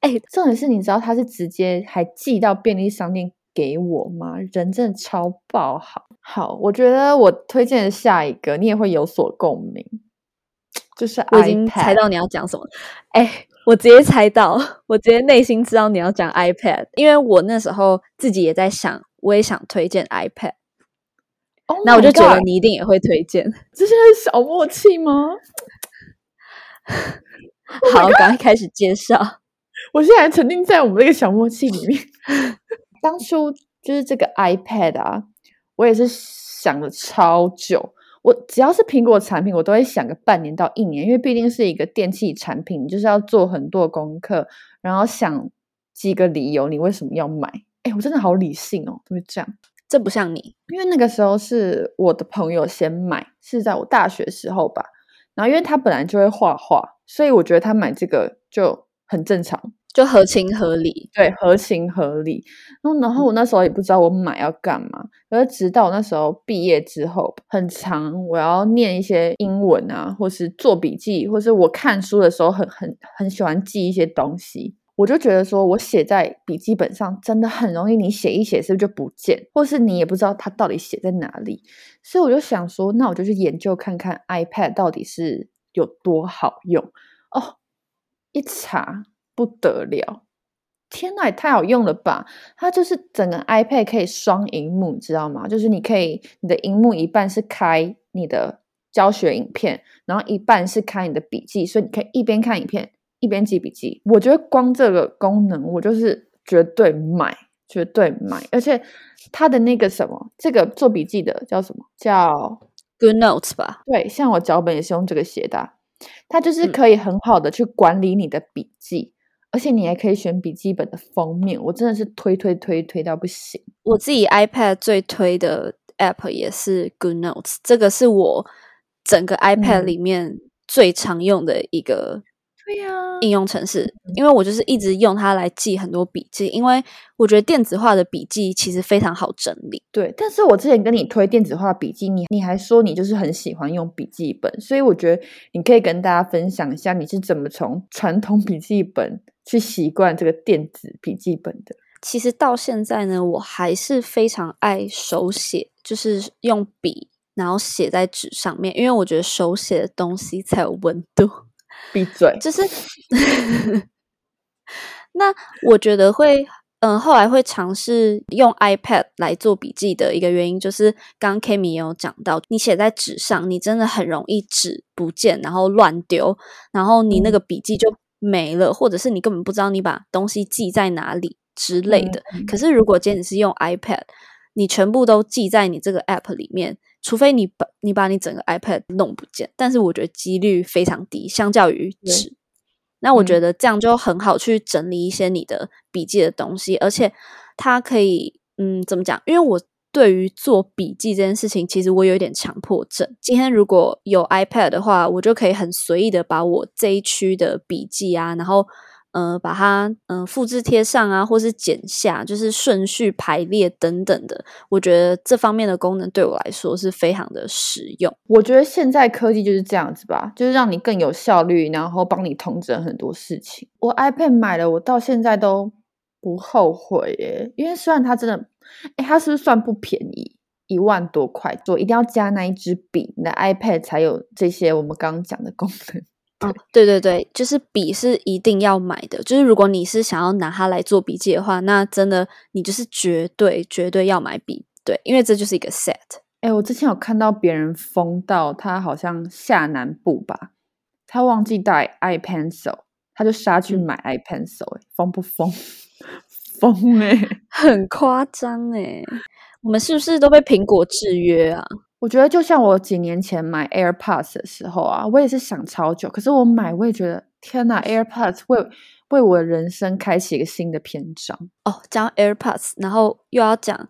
哎，重点是你知道他是直接还寄到便利商店给我吗？人真的超爆好。好，我觉得我推荐的下一个你也会有所共鸣，就是我已经猜到你要讲什么。哎，我直接猜到，我直接内心知道你要讲 iPad，因为我那时候自己也在想，我也想推荐 iPad。那我就觉得你一定也会推荐，这是小默契吗？好，赶快开始介绍。我现在沉浸在我们那个小默契里面。当初就是这个 iPad 啊，我也是想了超久。我只要是苹果产品，我都会想个半年到一年，因为毕竟是一个电器产品，就是要做很多功课，然后想几个理由，你为什么要买？哎，我真的好理性哦，怎么会这样？这不像你，因为那个时候是我的朋友先买，是在我大学时候吧。然后，因为他本来就会画画，所以我觉得他买这个就很正常，就合情合理。对，合情合理。然后，然后我那时候也不知道我买要干嘛，而直到那时候毕业之后，很长我要念一些英文啊，或是做笔记，或是我看书的时候，很很很喜欢记一些东西。我就觉得说，我写在笔记本上真的很容易，你写一写是不是就不见，或是你也不知道它到底写在哪里。所以我就想说，那我就去研究看看 iPad 到底是有多好用哦。一查不得了，天呐，也太好用了吧！它就是整个 iPad 可以双荧幕，你知道吗？就是你可以，你的荧幕一半是开你的教学影片，然后一半是开你的笔记，所以你可以一边看影片。一边记笔记，我觉得光这个功能，我就是绝对买，绝对买。而且它的那个什么，这个做笔记的叫什么？叫 Good Notes 吧？对，像我脚本也是用这个写的，它就是可以很好的去管理你的笔记，而且你还可以选笔记本的封面。我真的是推推推推到不行。我自己 iPad 最推的 App 也是 Good Notes，这个是我整个 iPad 里面最常用的一个。对呀，应用程式，因为我就是一直用它来记很多笔记，因为我觉得电子化的笔记其实非常好整理。对，但是我之前跟你推电子化笔记，你你还说你就是很喜欢用笔记本，所以我觉得你可以跟大家分享一下你是怎么从传统笔记本去习惯这个电子笔记本的。其实到现在呢，我还是非常爱手写，就是用笔然后写在纸上面，因为我觉得手写的东西才有温度。闭嘴！就是，那我觉得会，嗯，后来会尝试用 iPad 来做笔记的一个原因，就是刚刚 Kimi 也有讲到，你写在纸上，你真的很容易纸不见，然后乱丢，然后你那个笔记就没了，或者是你根本不知道你把东西记在哪里之类的。可是如果今天你是用 iPad，你全部都记在你这个 App 里面。除非你把你把你整个 iPad 弄不见，但是我觉得几率非常低，相较于纸。那我觉得这样就很好去整理一些你的笔记的东西，而且它可以，嗯，怎么讲？因为我对于做笔记这件事情，其实我有点强迫症。今天如果有 iPad 的话，我就可以很随意的把我这一区的笔记啊，然后。呃，把它嗯复制贴上啊，或是剪下，就是顺序排列等等的。我觉得这方面的功能对我来说是非常的实用。我觉得现在科技就是这样子吧，就是让你更有效率，然后帮你通整很多事情。我 iPad 买了，我到现在都不后悔耶，因为虽然它真的，哎，它是不是算不便宜？一万多块，我一定要加那一支笔，你的 iPad 才有这些我们刚刚讲的功能。哦，对对对，就是笔是一定要买的。就是如果你是想要拿它来做笔记的话，那真的你就是绝对绝对要买笔，对，因为这就是一个 set。哎，我之前有看到别人疯到他好像下南部吧，他忘记带 iPencil，他就杀去买 iPencil，哎，疯不疯？疯哎，很夸张哎。我们是不是都被苹果制约啊？我觉得就像我几年前买 AirPods 的时候啊，我也是想超久，可是我买我也觉得天哪，AirPods 为为我人生开启一个新的篇章哦。讲 AirPods，然后又要讲，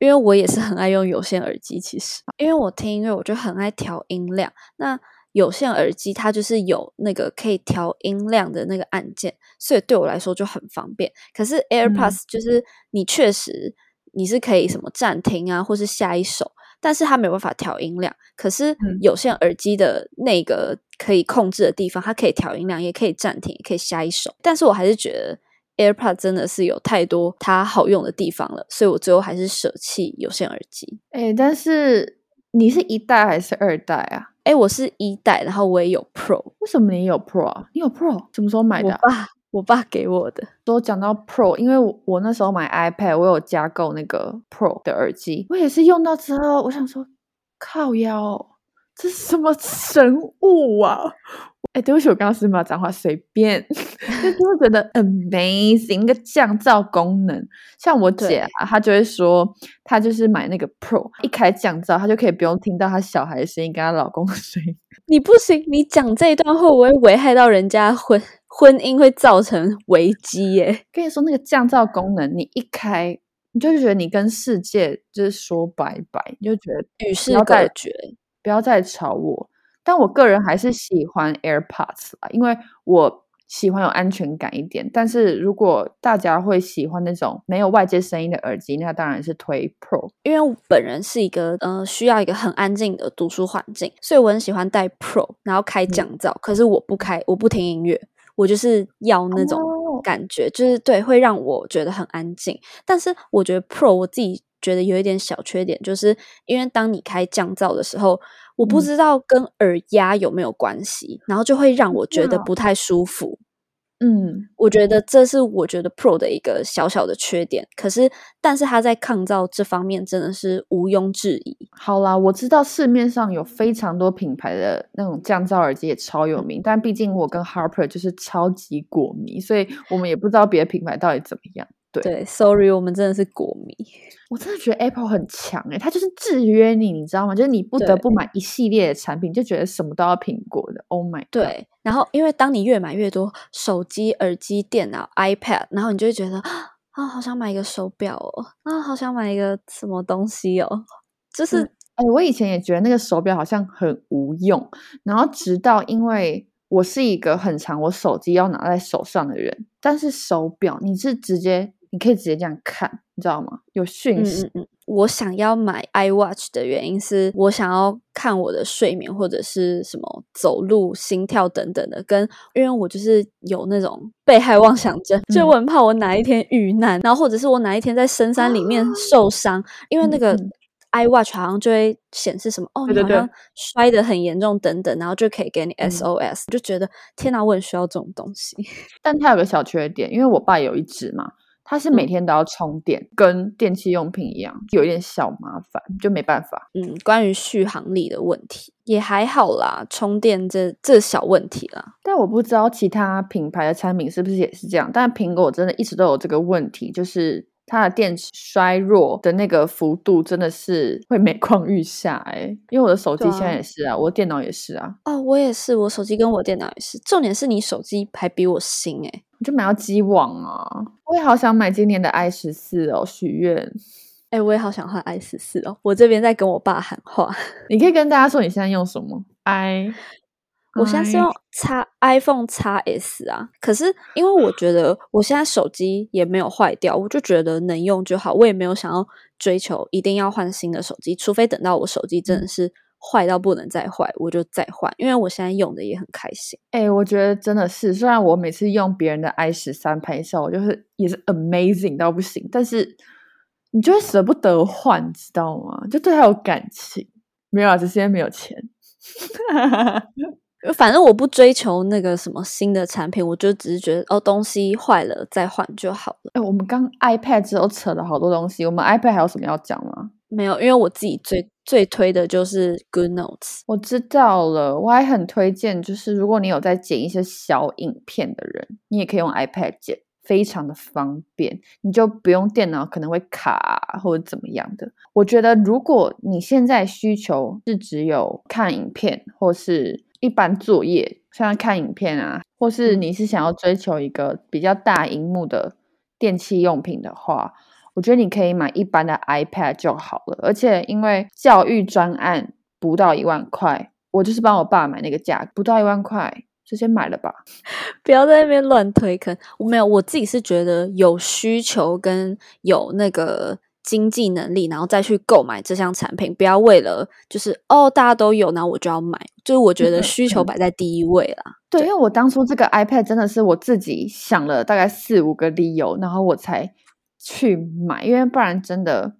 因为我也是很爱用有线耳机，其实因为我听音乐，我就很爱调音量。那有线耳机它就是有那个可以调音量的那个按键，所以对我来说就很方便。可是 AirPods 就是你确实你是可以什么暂停啊，或是下一首。但是它没有办法调音量，可是有线耳机的那个可以控制的地方，它可以调音量，也可以暂停，也可以下一首。但是我还是觉得 AirPod 真的是有太多它好用的地方了，所以我最后还是舍弃有线耳机。哎，但是你是一代还是二代啊？哎，我是一代，然后我也有 Pro。为什么你有 Pro 啊？你有 Pro？什么时候买的？我爸。我爸给我的。都讲到 Pro，因为我我那时候买 iPad，我有加购那个 Pro 的耳机，我也是用到之后，我想说，靠腰，这是什么神物啊！哎，对不起，我刚刚是没有脏话，随便。就就会觉得 amazing，一个降噪功能。像我姐啊，她就会说，她就是买那个 Pro，一开降噪，她就可以不用听到她小孩的声音跟她老公的声音。你不行，你讲这一段会不会危害到人家婚婚姻，会造成危机？耶？跟你说，那个降噪功能，你一开，你就觉得你跟世界就是说拜拜，你就觉得与世隔绝，不要再吵我。但我个人还是喜欢 AirPods 啦，因为我喜欢有安全感一点。但是如果大家会喜欢那种没有外界声音的耳机，那当然是推 Pro。因为我本人是一个呃需要一个很安静的读书环境，所以我很喜欢戴 Pro，然后开降噪。可是我不开，我不听音乐，我就是要那种感觉，就是对，会让我觉得很安静。但是我觉得 Pro 我自己觉得有一点小缺点，就是因为当你开降噪的时候。我不知道跟耳压有没有关系，然后就会让我觉得不太舒服。嗯，我觉得这是我觉得 Pro 的一个小小的缺点。可是，但是它在抗噪这方面真的是毋庸置疑。好啦，我知道市面上有非常多品牌的那种降噪耳机也超有名，但毕竟我跟 Harper 就是超级果迷，所以我们也不知道别的品牌到底怎么样。对，Sorry，我们真的是果迷。我真的觉得 Apple 很强诶，它就是制约你，你知道吗？就是你不得不买一系列的产品，就觉得什么都要苹果的。Oh my！对，然后因为当你越买越多手机、耳机、电脑、iPad，然后你就会觉得啊，好想买一个手表哦，啊，好想买一个什么东西哦。就是哎，我以前也觉得那个手表好像很无用，然后直到因为我是一个很长我手机要拿在手上的人，但是手表你是直接。你可以直接这样看，你知道吗？有讯息。我想要买 iWatch 的原因是我想要看我的睡眠或者是什么走路、心跳等等的，跟因为我就是有那种被害妄想症，就我很怕我哪一天遇难，然后或者是我哪一天在深山里面受伤，因为那个 iWatch 好像就会显示什么哦，你好像摔得很严重等等，然后就可以给你 SOS，就觉得天哪，我很需要这种东西。但它有个小缺点，因为我爸有一只嘛。它是每天都要充电，跟电器用品一样，有一点小麻烦，就没办法。嗯，关于续航力的问题也还好啦，充电这这小问题啦。但我不知道其他品牌的产品是不是也是这样。但苹果真的一直都有这个问题，就是它的电池衰弱的那个幅度真的是会每况愈下。哎，因为我的手机现在也是啊，我的电脑也是啊。哦，我也是，我手机跟我电脑也是。重点是你手机还比我新哎。就买到机网啊！我也好想买今年的 i 十四哦，许愿。哎，我也好想换 i 十四哦。我这边在跟我爸喊话，你可以跟大家说你现在用什么 i？我现在是用叉 iPhone 叉 S 啊。可是因为我觉得 我现在手机也没有坏掉，我就觉得能用就好。我也没有想要追求一定要换新的手机，除非等到我手机真的是。坏到不能再坏，我就再换，因为我现在用的也很开心。哎，我觉得真的是，虽然我每次用别人的 i 十三拍照，我就是也是 amazing 到不行，但是你就会舍不得换，知道吗？就对它有感情。没有啊，只是因为没有钱。反正我不追求那个什么新的产品，我就只是觉得哦，东西坏了再换就好了。哎，我们刚 iPad 之后扯了好多东西，我们 iPad 还有什么要讲吗？没有，因为我自己最最推的就是 Good Notes。我知道了，我还很推荐，就是如果你有在剪一些小影片的人，你也可以用 iPad 剪，非常的方便，你就不用电脑可能会卡或者怎么样的。我觉得如果你现在需求是只有看影片或是一般作业，像看影片啊，或是你是想要追求一个比较大荧幕的电器用品的话，我觉得你可以买一般的 iPad 就好了。而且因为教育专案不到一万块，我就是帮我爸买那个价，不到一万块，就先买了吧。不要在那边乱推坑。我没有，我自己是觉得有需求跟有那个。经济能力，然后再去购买这项产品，不要为了就是哦大家都有，然后我就要买。就是我觉得需求摆在第一位啦。对，因为我当初这个 iPad 真的是我自己想了大概四五个理由，然后我才去买，因为不然真的，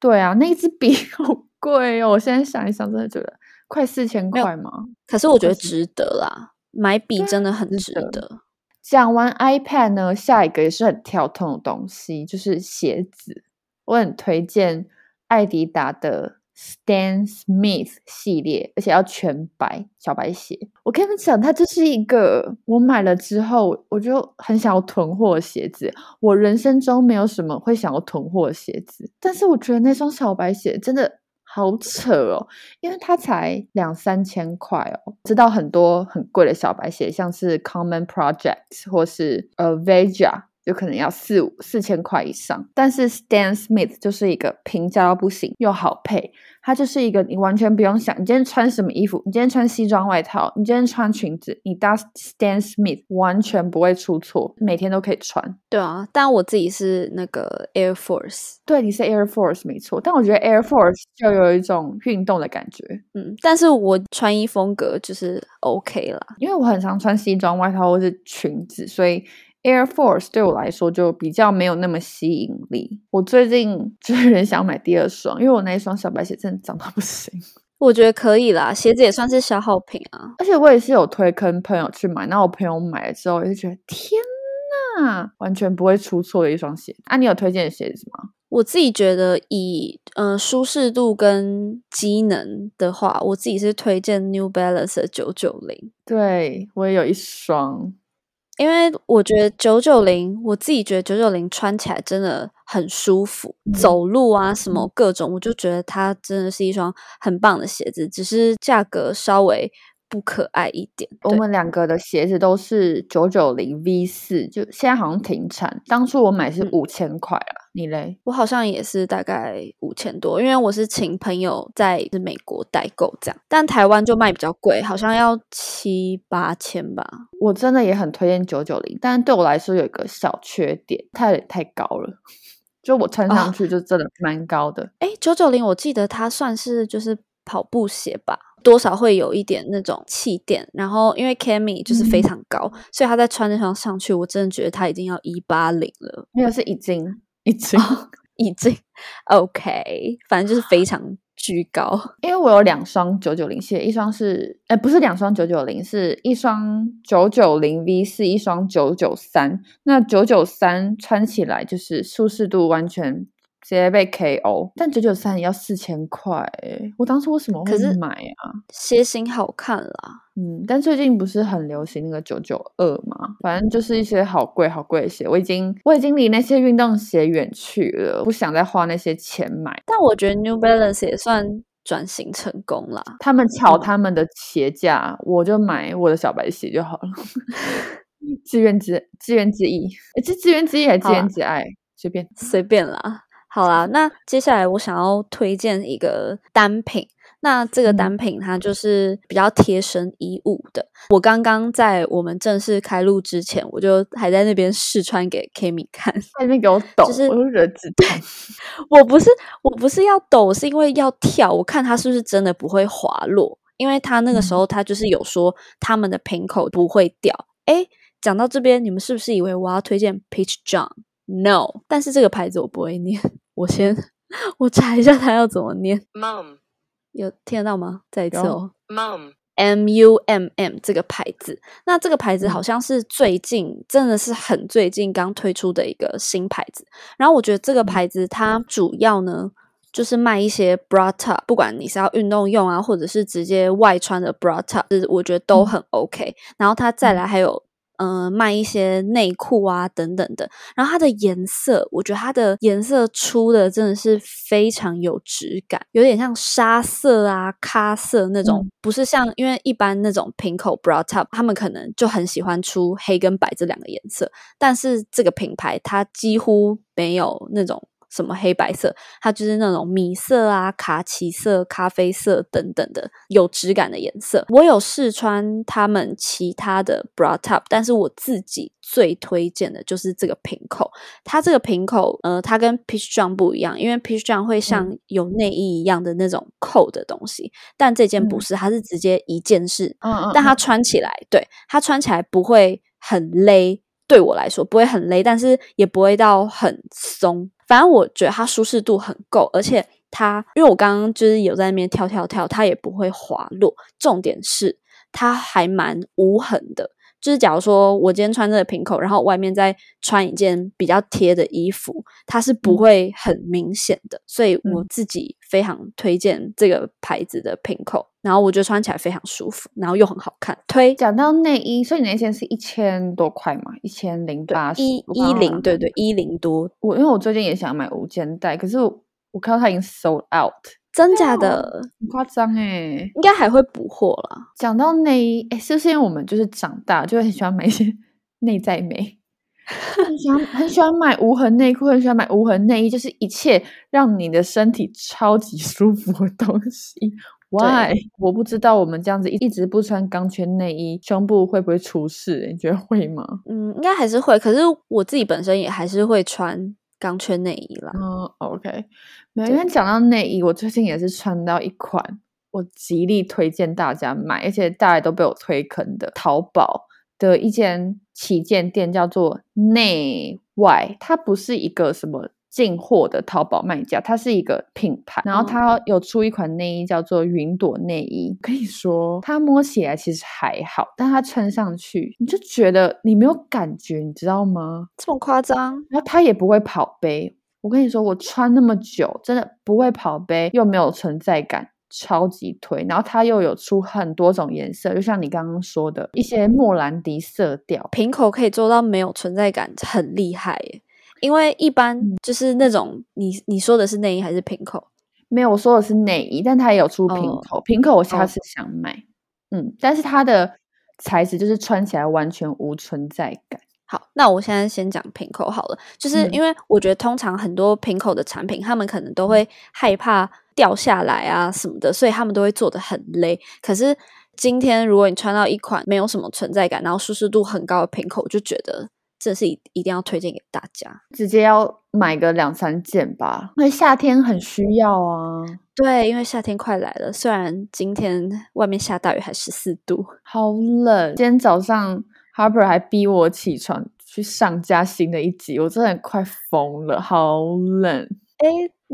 对啊，那一支笔 好贵哦。我现在想一想，真的觉得快四千块吗？可是我觉得值得啦，买笔真的很值得。讲完 iPad 呢，下一个也是很跳痛的东西，就是鞋子。我很推荐艾迪达的 Stan Smith 系列，而且要全白小白鞋。我跟你们讲，它就是一个我买了之后，我就很想要囤货的鞋子。我人生中没有什么会想要囤货的鞋子，但是我觉得那双小白鞋真的好扯哦，因为它才两三千块哦。知道很多很贵的小白鞋，像是 Common Projects 或是呃 Vega。有可能要四五四千块以上，但是 Stan Smith 就是一个平价到不行又好配，它就是一个你完全不用想，你今天穿什么衣服，你今天穿西装外套，你今天穿裙子，你搭 Stan Smith 完全不会出错，每天都可以穿。对啊，但我自己是那个 Air Force，对，你是 Air Force 没错，但我觉得 Air Force 就有一种运动的感觉，嗯，但是我穿衣风格就是 OK 啦，因为我很常穿西装外套或是裙子，所以。Air Force 对我来说就比较没有那么吸引力。我最近 就是很想买第二双，因为我那一双小白鞋真的脏到不行。我觉得可以啦，鞋子也算是消耗品啊。而且我也是有推坑朋友去买，那我朋友买了之后，也是觉得天呐，完全不会出错的一双鞋。啊，你有推荐的鞋子吗？我自己觉得以嗯舒适度跟机能的话，我自己是推荐 New Balance 的九九零。对我也有一双。因为我觉得九九零，我自己觉得九九零穿起来真的很舒服，走路啊什么各种，我就觉得它真的是一双很棒的鞋子，只是价格稍微。不可爱一点。我们两个的鞋子都是九九零 V 四，就现在好像停产。当初我买是五千块啊，你嘞？我好像也是大概五千多，因为我是请朋友在美国代购这样，但台湾就卖比较贵，好像要七八千吧。我真的也很推荐九九零，但对我来说有一个小缺点，它有点太高了，就我穿上去就真的蛮高的。哎，九九零我记得它算是就是跑步鞋吧。多少会有一点那种气垫，然后因为 Cammy 就是非常高，所以他在穿那双上去，我真的觉得他已经要一八零了。没有，是已经已经已经 OK，反正就是非常居高。因为我有两双九九零鞋，一双是哎不是两双九九零，是一双九九零 V 四，一双九九三。那九九三穿起来就是舒适度完全。直接被 KO，但九九三也要四千块，我当初为什么会买啊？鞋型好看啦，嗯，但最近不是很流行那个九九二吗？反正就是一些好贵好贵的鞋，我已经我已经离那些运动鞋远去了，不想再花那些钱买。但我觉得 New Balance 也算转型成功了，他们炒他们的鞋价，我就买我的小白鞋就好了。自愿之自愿之意，是自愿之意还是自愿之爱？随便随便啦。好啦，那接下来我想要推荐一个单品。那这个单品它就是比较贴身衣物的。我刚刚在我们正式开录之前，我就还在那边试穿给 Kimi 看，在那边给我抖，就是我就觉得自痛。我不是我不是要抖，是因为要跳，我看它是不是真的不会滑落。因为他那个时候他就是有说他们的瓶口不会掉。哎，讲到这边，你们是不是以为我要推荐 Peach John？No，但是这个牌子我不会念。我先我查一下它要怎么念。Mom，有听得到吗？再一次哦。Mom，M U M M 这个牌子，那这个牌子好像是最近真的是很最近刚推出的一个新牌子。然后我觉得这个牌子它主要呢就是卖一些 bra top，不管你是要运动用啊，或者是直接外穿的 bra top，是我觉得都很 OK。然后它再来还有。嗯，卖一些内裤啊，等等的。然后它的颜色，我觉得它的颜色出的真的是非常有质感，有点像沙色啊、咖色那种，不是像因为一般那种平口 bra top，他们可能就很喜欢出黑跟白这两个颜色，但是这个品牌它几乎没有那种。什么黑白色，它就是那种米色啊、卡其色、咖啡色等等的有质感的颜色。我有试穿他们其他的 bra top，但是我自己最推荐的就是这个平口。它这个平口，呃，它跟 Peach John 不一样，因为 Peach John 会像有内衣一样的那种扣的东西，但这件不是，它是直接一件式。嗯嗯。但它穿起来，对它穿起来不会很勒，对我来说不会很勒，但是也不会到很松。反正我觉得它舒适度很够，而且它因为我刚刚就是有在那边跳跳跳，它也不会滑落。重点是它还蛮无痕的。就是假如说我今天穿这个平口，然后外面再穿一件比较贴的衣服，它是不会很明显的。所以我自己非常推荐这个牌子的平口，然后我觉得穿起来非常舒服，然后又很好看。推讲到内衣，所以你那件是一千多块嘛？一千零八十，一一零，对对，一零多。我因为我最近也想买无肩带，可是我看到它已经 sold out。真假的，很夸张哎，应该还会补货啦。讲到内衣，哎，是不是因为我们就是长大，就会很喜欢买一些 内在美，很喜欢很喜欢买无痕内裤，很喜欢买无痕内衣，就是一切让你的身体超级舒服的东西。Why？我不知道，我们这样子一直不穿钢圈内衣，胸部会不会出事？你觉得会吗？嗯，应该还是会。可是我自己本身也还是会穿。钢圈内衣啦。嗯，OK，没有，因为讲到内衣，我最近也是穿到一款，我极力推荐大家买，而且大家都被我推坑的，淘宝的一间旗舰店叫做内外，它不是一个什么。进货的淘宝卖家，它是一个品牌，然后它有出一款内衣叫做云朵内衣。跟你说它摸起来其实还好，但它穿上去你就觉得你没有感觉，你知道吗？这么夸张？然后它也不会跑杯。我跟你说，我穿那么久，真的不会跑杯，又没有存在感，超级推。然后它又有出很多种颜色，就像你刚刚说的一些莫兰迪色调，瓶口可以做到没有存在感，很厉害耶。因为一般就是那种你你说的是内衣还是瓶口？没有，我说的是内衣，但它也有出瓶口。平口我下次想买，嗯，但是它的材质就是穿起来完全无存在感。好，那我现在先讲瓶口好了，就是因为我觉得通常很多瓶口的产品，他们可能都会害怕掉下来啊什么的，所以他们都会做的很勒。可是今天如果你穿到一款没有什么存在感，然后舒适度很高的平口，我就觉得。这是一一定要推荐给大家，直接要买个两三件吧，因为夏天很需要啊。对，因为夏天快来了，虽然今天外面下大雨，还十四度，好冷。今天早上 Harper 还逼我起床去上架新的一集，我真的快疯了，好冷。哎，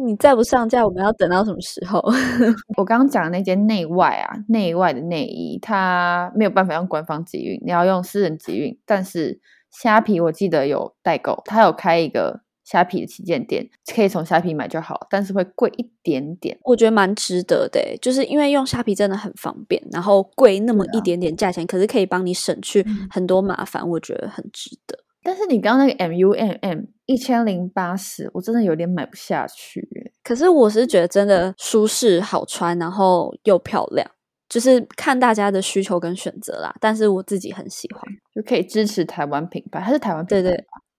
你再不上架，我们要等到什么时候？我刚刚讲的那件内外啊，内外的内衣，它没有办法用官方集运，你要用私人集运，但是。虾皮我记得有代购，它有开一个虾皮的旗舰店，可以从虾皮买就好，但是会贵一点点。我觉得蛮值得的，就是因为用虾皮真的很方便，然后贵那么一点点价钱，可是可以帮你省去很多麻烦，我觉得很值得。但是你刚刚那个 M U M M 一千零八十，我真的有点买不下去。可是我是觉得真的舒适、好穿，然后又漂亮。就是看大家的需求跟选择啦，但是我自己很喜欢，就可以支持台湾品牌，它是台湾对对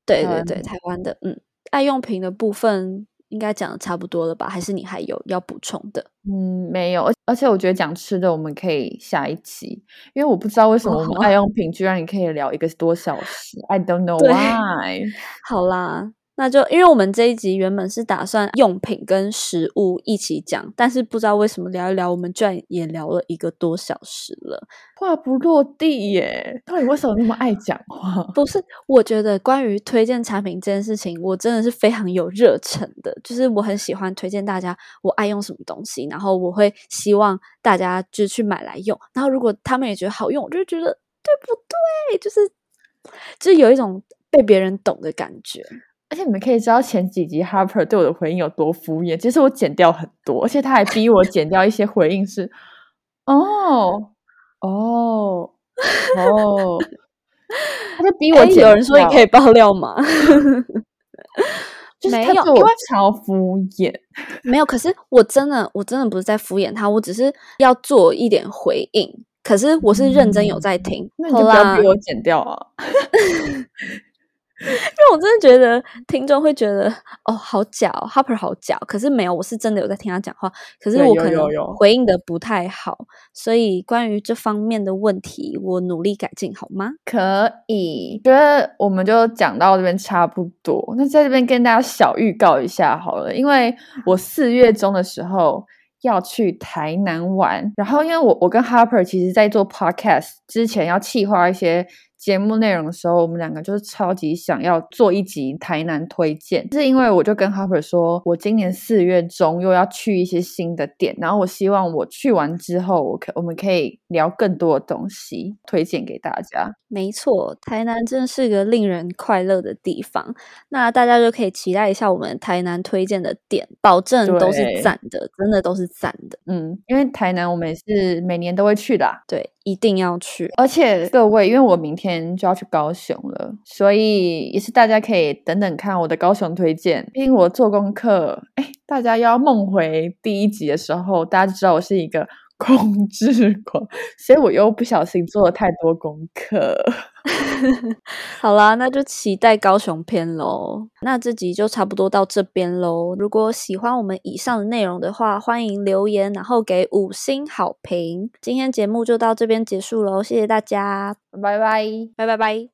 对对对台湾的嗯，爱用品的部分应该讲的差不多了吧？还是你还有要补充的？嗯，没有，而而且我觉得讲吃的我们可以下一期，因为我不知道为什么我们爱用品居然你可以聊一个多小时，I don't know why。好啦。那就因为我们这一集原本是打算用品跟食物一起讲，但是不知道为什么聊一聊，我们居然也聊了一个多小时了，话不落地耶！到底为什么那么爱讲话？不是，我觉得关于推荐产品这件事情，我真的是非常有热忱的，就是我很喜欢推荐大家我爱用什么东西，然后我会希望大家就去买来用，然后如果他们也觉得好用，我就觉得对不对？就是，就是有一种被别人懂的感觉。而且你们可以知道前几集 Harper 对我的回应有多敷衍，其实我剪掉很多，而且他还逼我剪掉一些回应是，哦哦哦，他就逼我剪掉。有人说你可以爆料吗？就是没有他对我超敷衍。没有，可是我真的我真的不是在敷衍他，我只是要做一点回应。可是我是认真有在听，那你就不要逼我剪掉啊！因为我真的觉得听众会觉得哦，好假，Harper 好假。可是没有，我是真的有在听他讲话。可是我可能回应的不太好，所以关于这方面的问题，我努力改进，好吗？可以，觉得我们就讲到这边差不多。那在这边跟大家小预告一下好了，因为我四月中的时候要去台南玩，然后因为我我跟 Harper 其实在做 Podcast 之前要企划一些。节目内容的时候，我们两个就是超级想要做一集台南推荐，是因为我就跟 Harper 说，我今年四月中又要去一些新的店，然后我希望我去完之后，我可我们可以聊更多的东西，推荐给大家。没错，台南真的是个令人快乐的地方，那大家就可以期待一下我们台南推荐的店，保证都是赞的，真的都是赞的。嗯，因为台南我们也是每年都会去的，对，一定要去。而且各位，因为我明天。就要去高雄了，所以也是大家可以等等看我的高雄推荐。毕竟我做功课，哎，大家要梦回第一集的时候，大家就知道我是一个控制狂，所以我又不小心做了太多功课。好啦，那就期待高雄篇喽。那这集就差不多到这边喽。如果喜欢我们以上的内容的话，欢迎留言，然后给五星好评。今天节目就到这边结束喽，谢谢大家，拜拜，拜拜拜。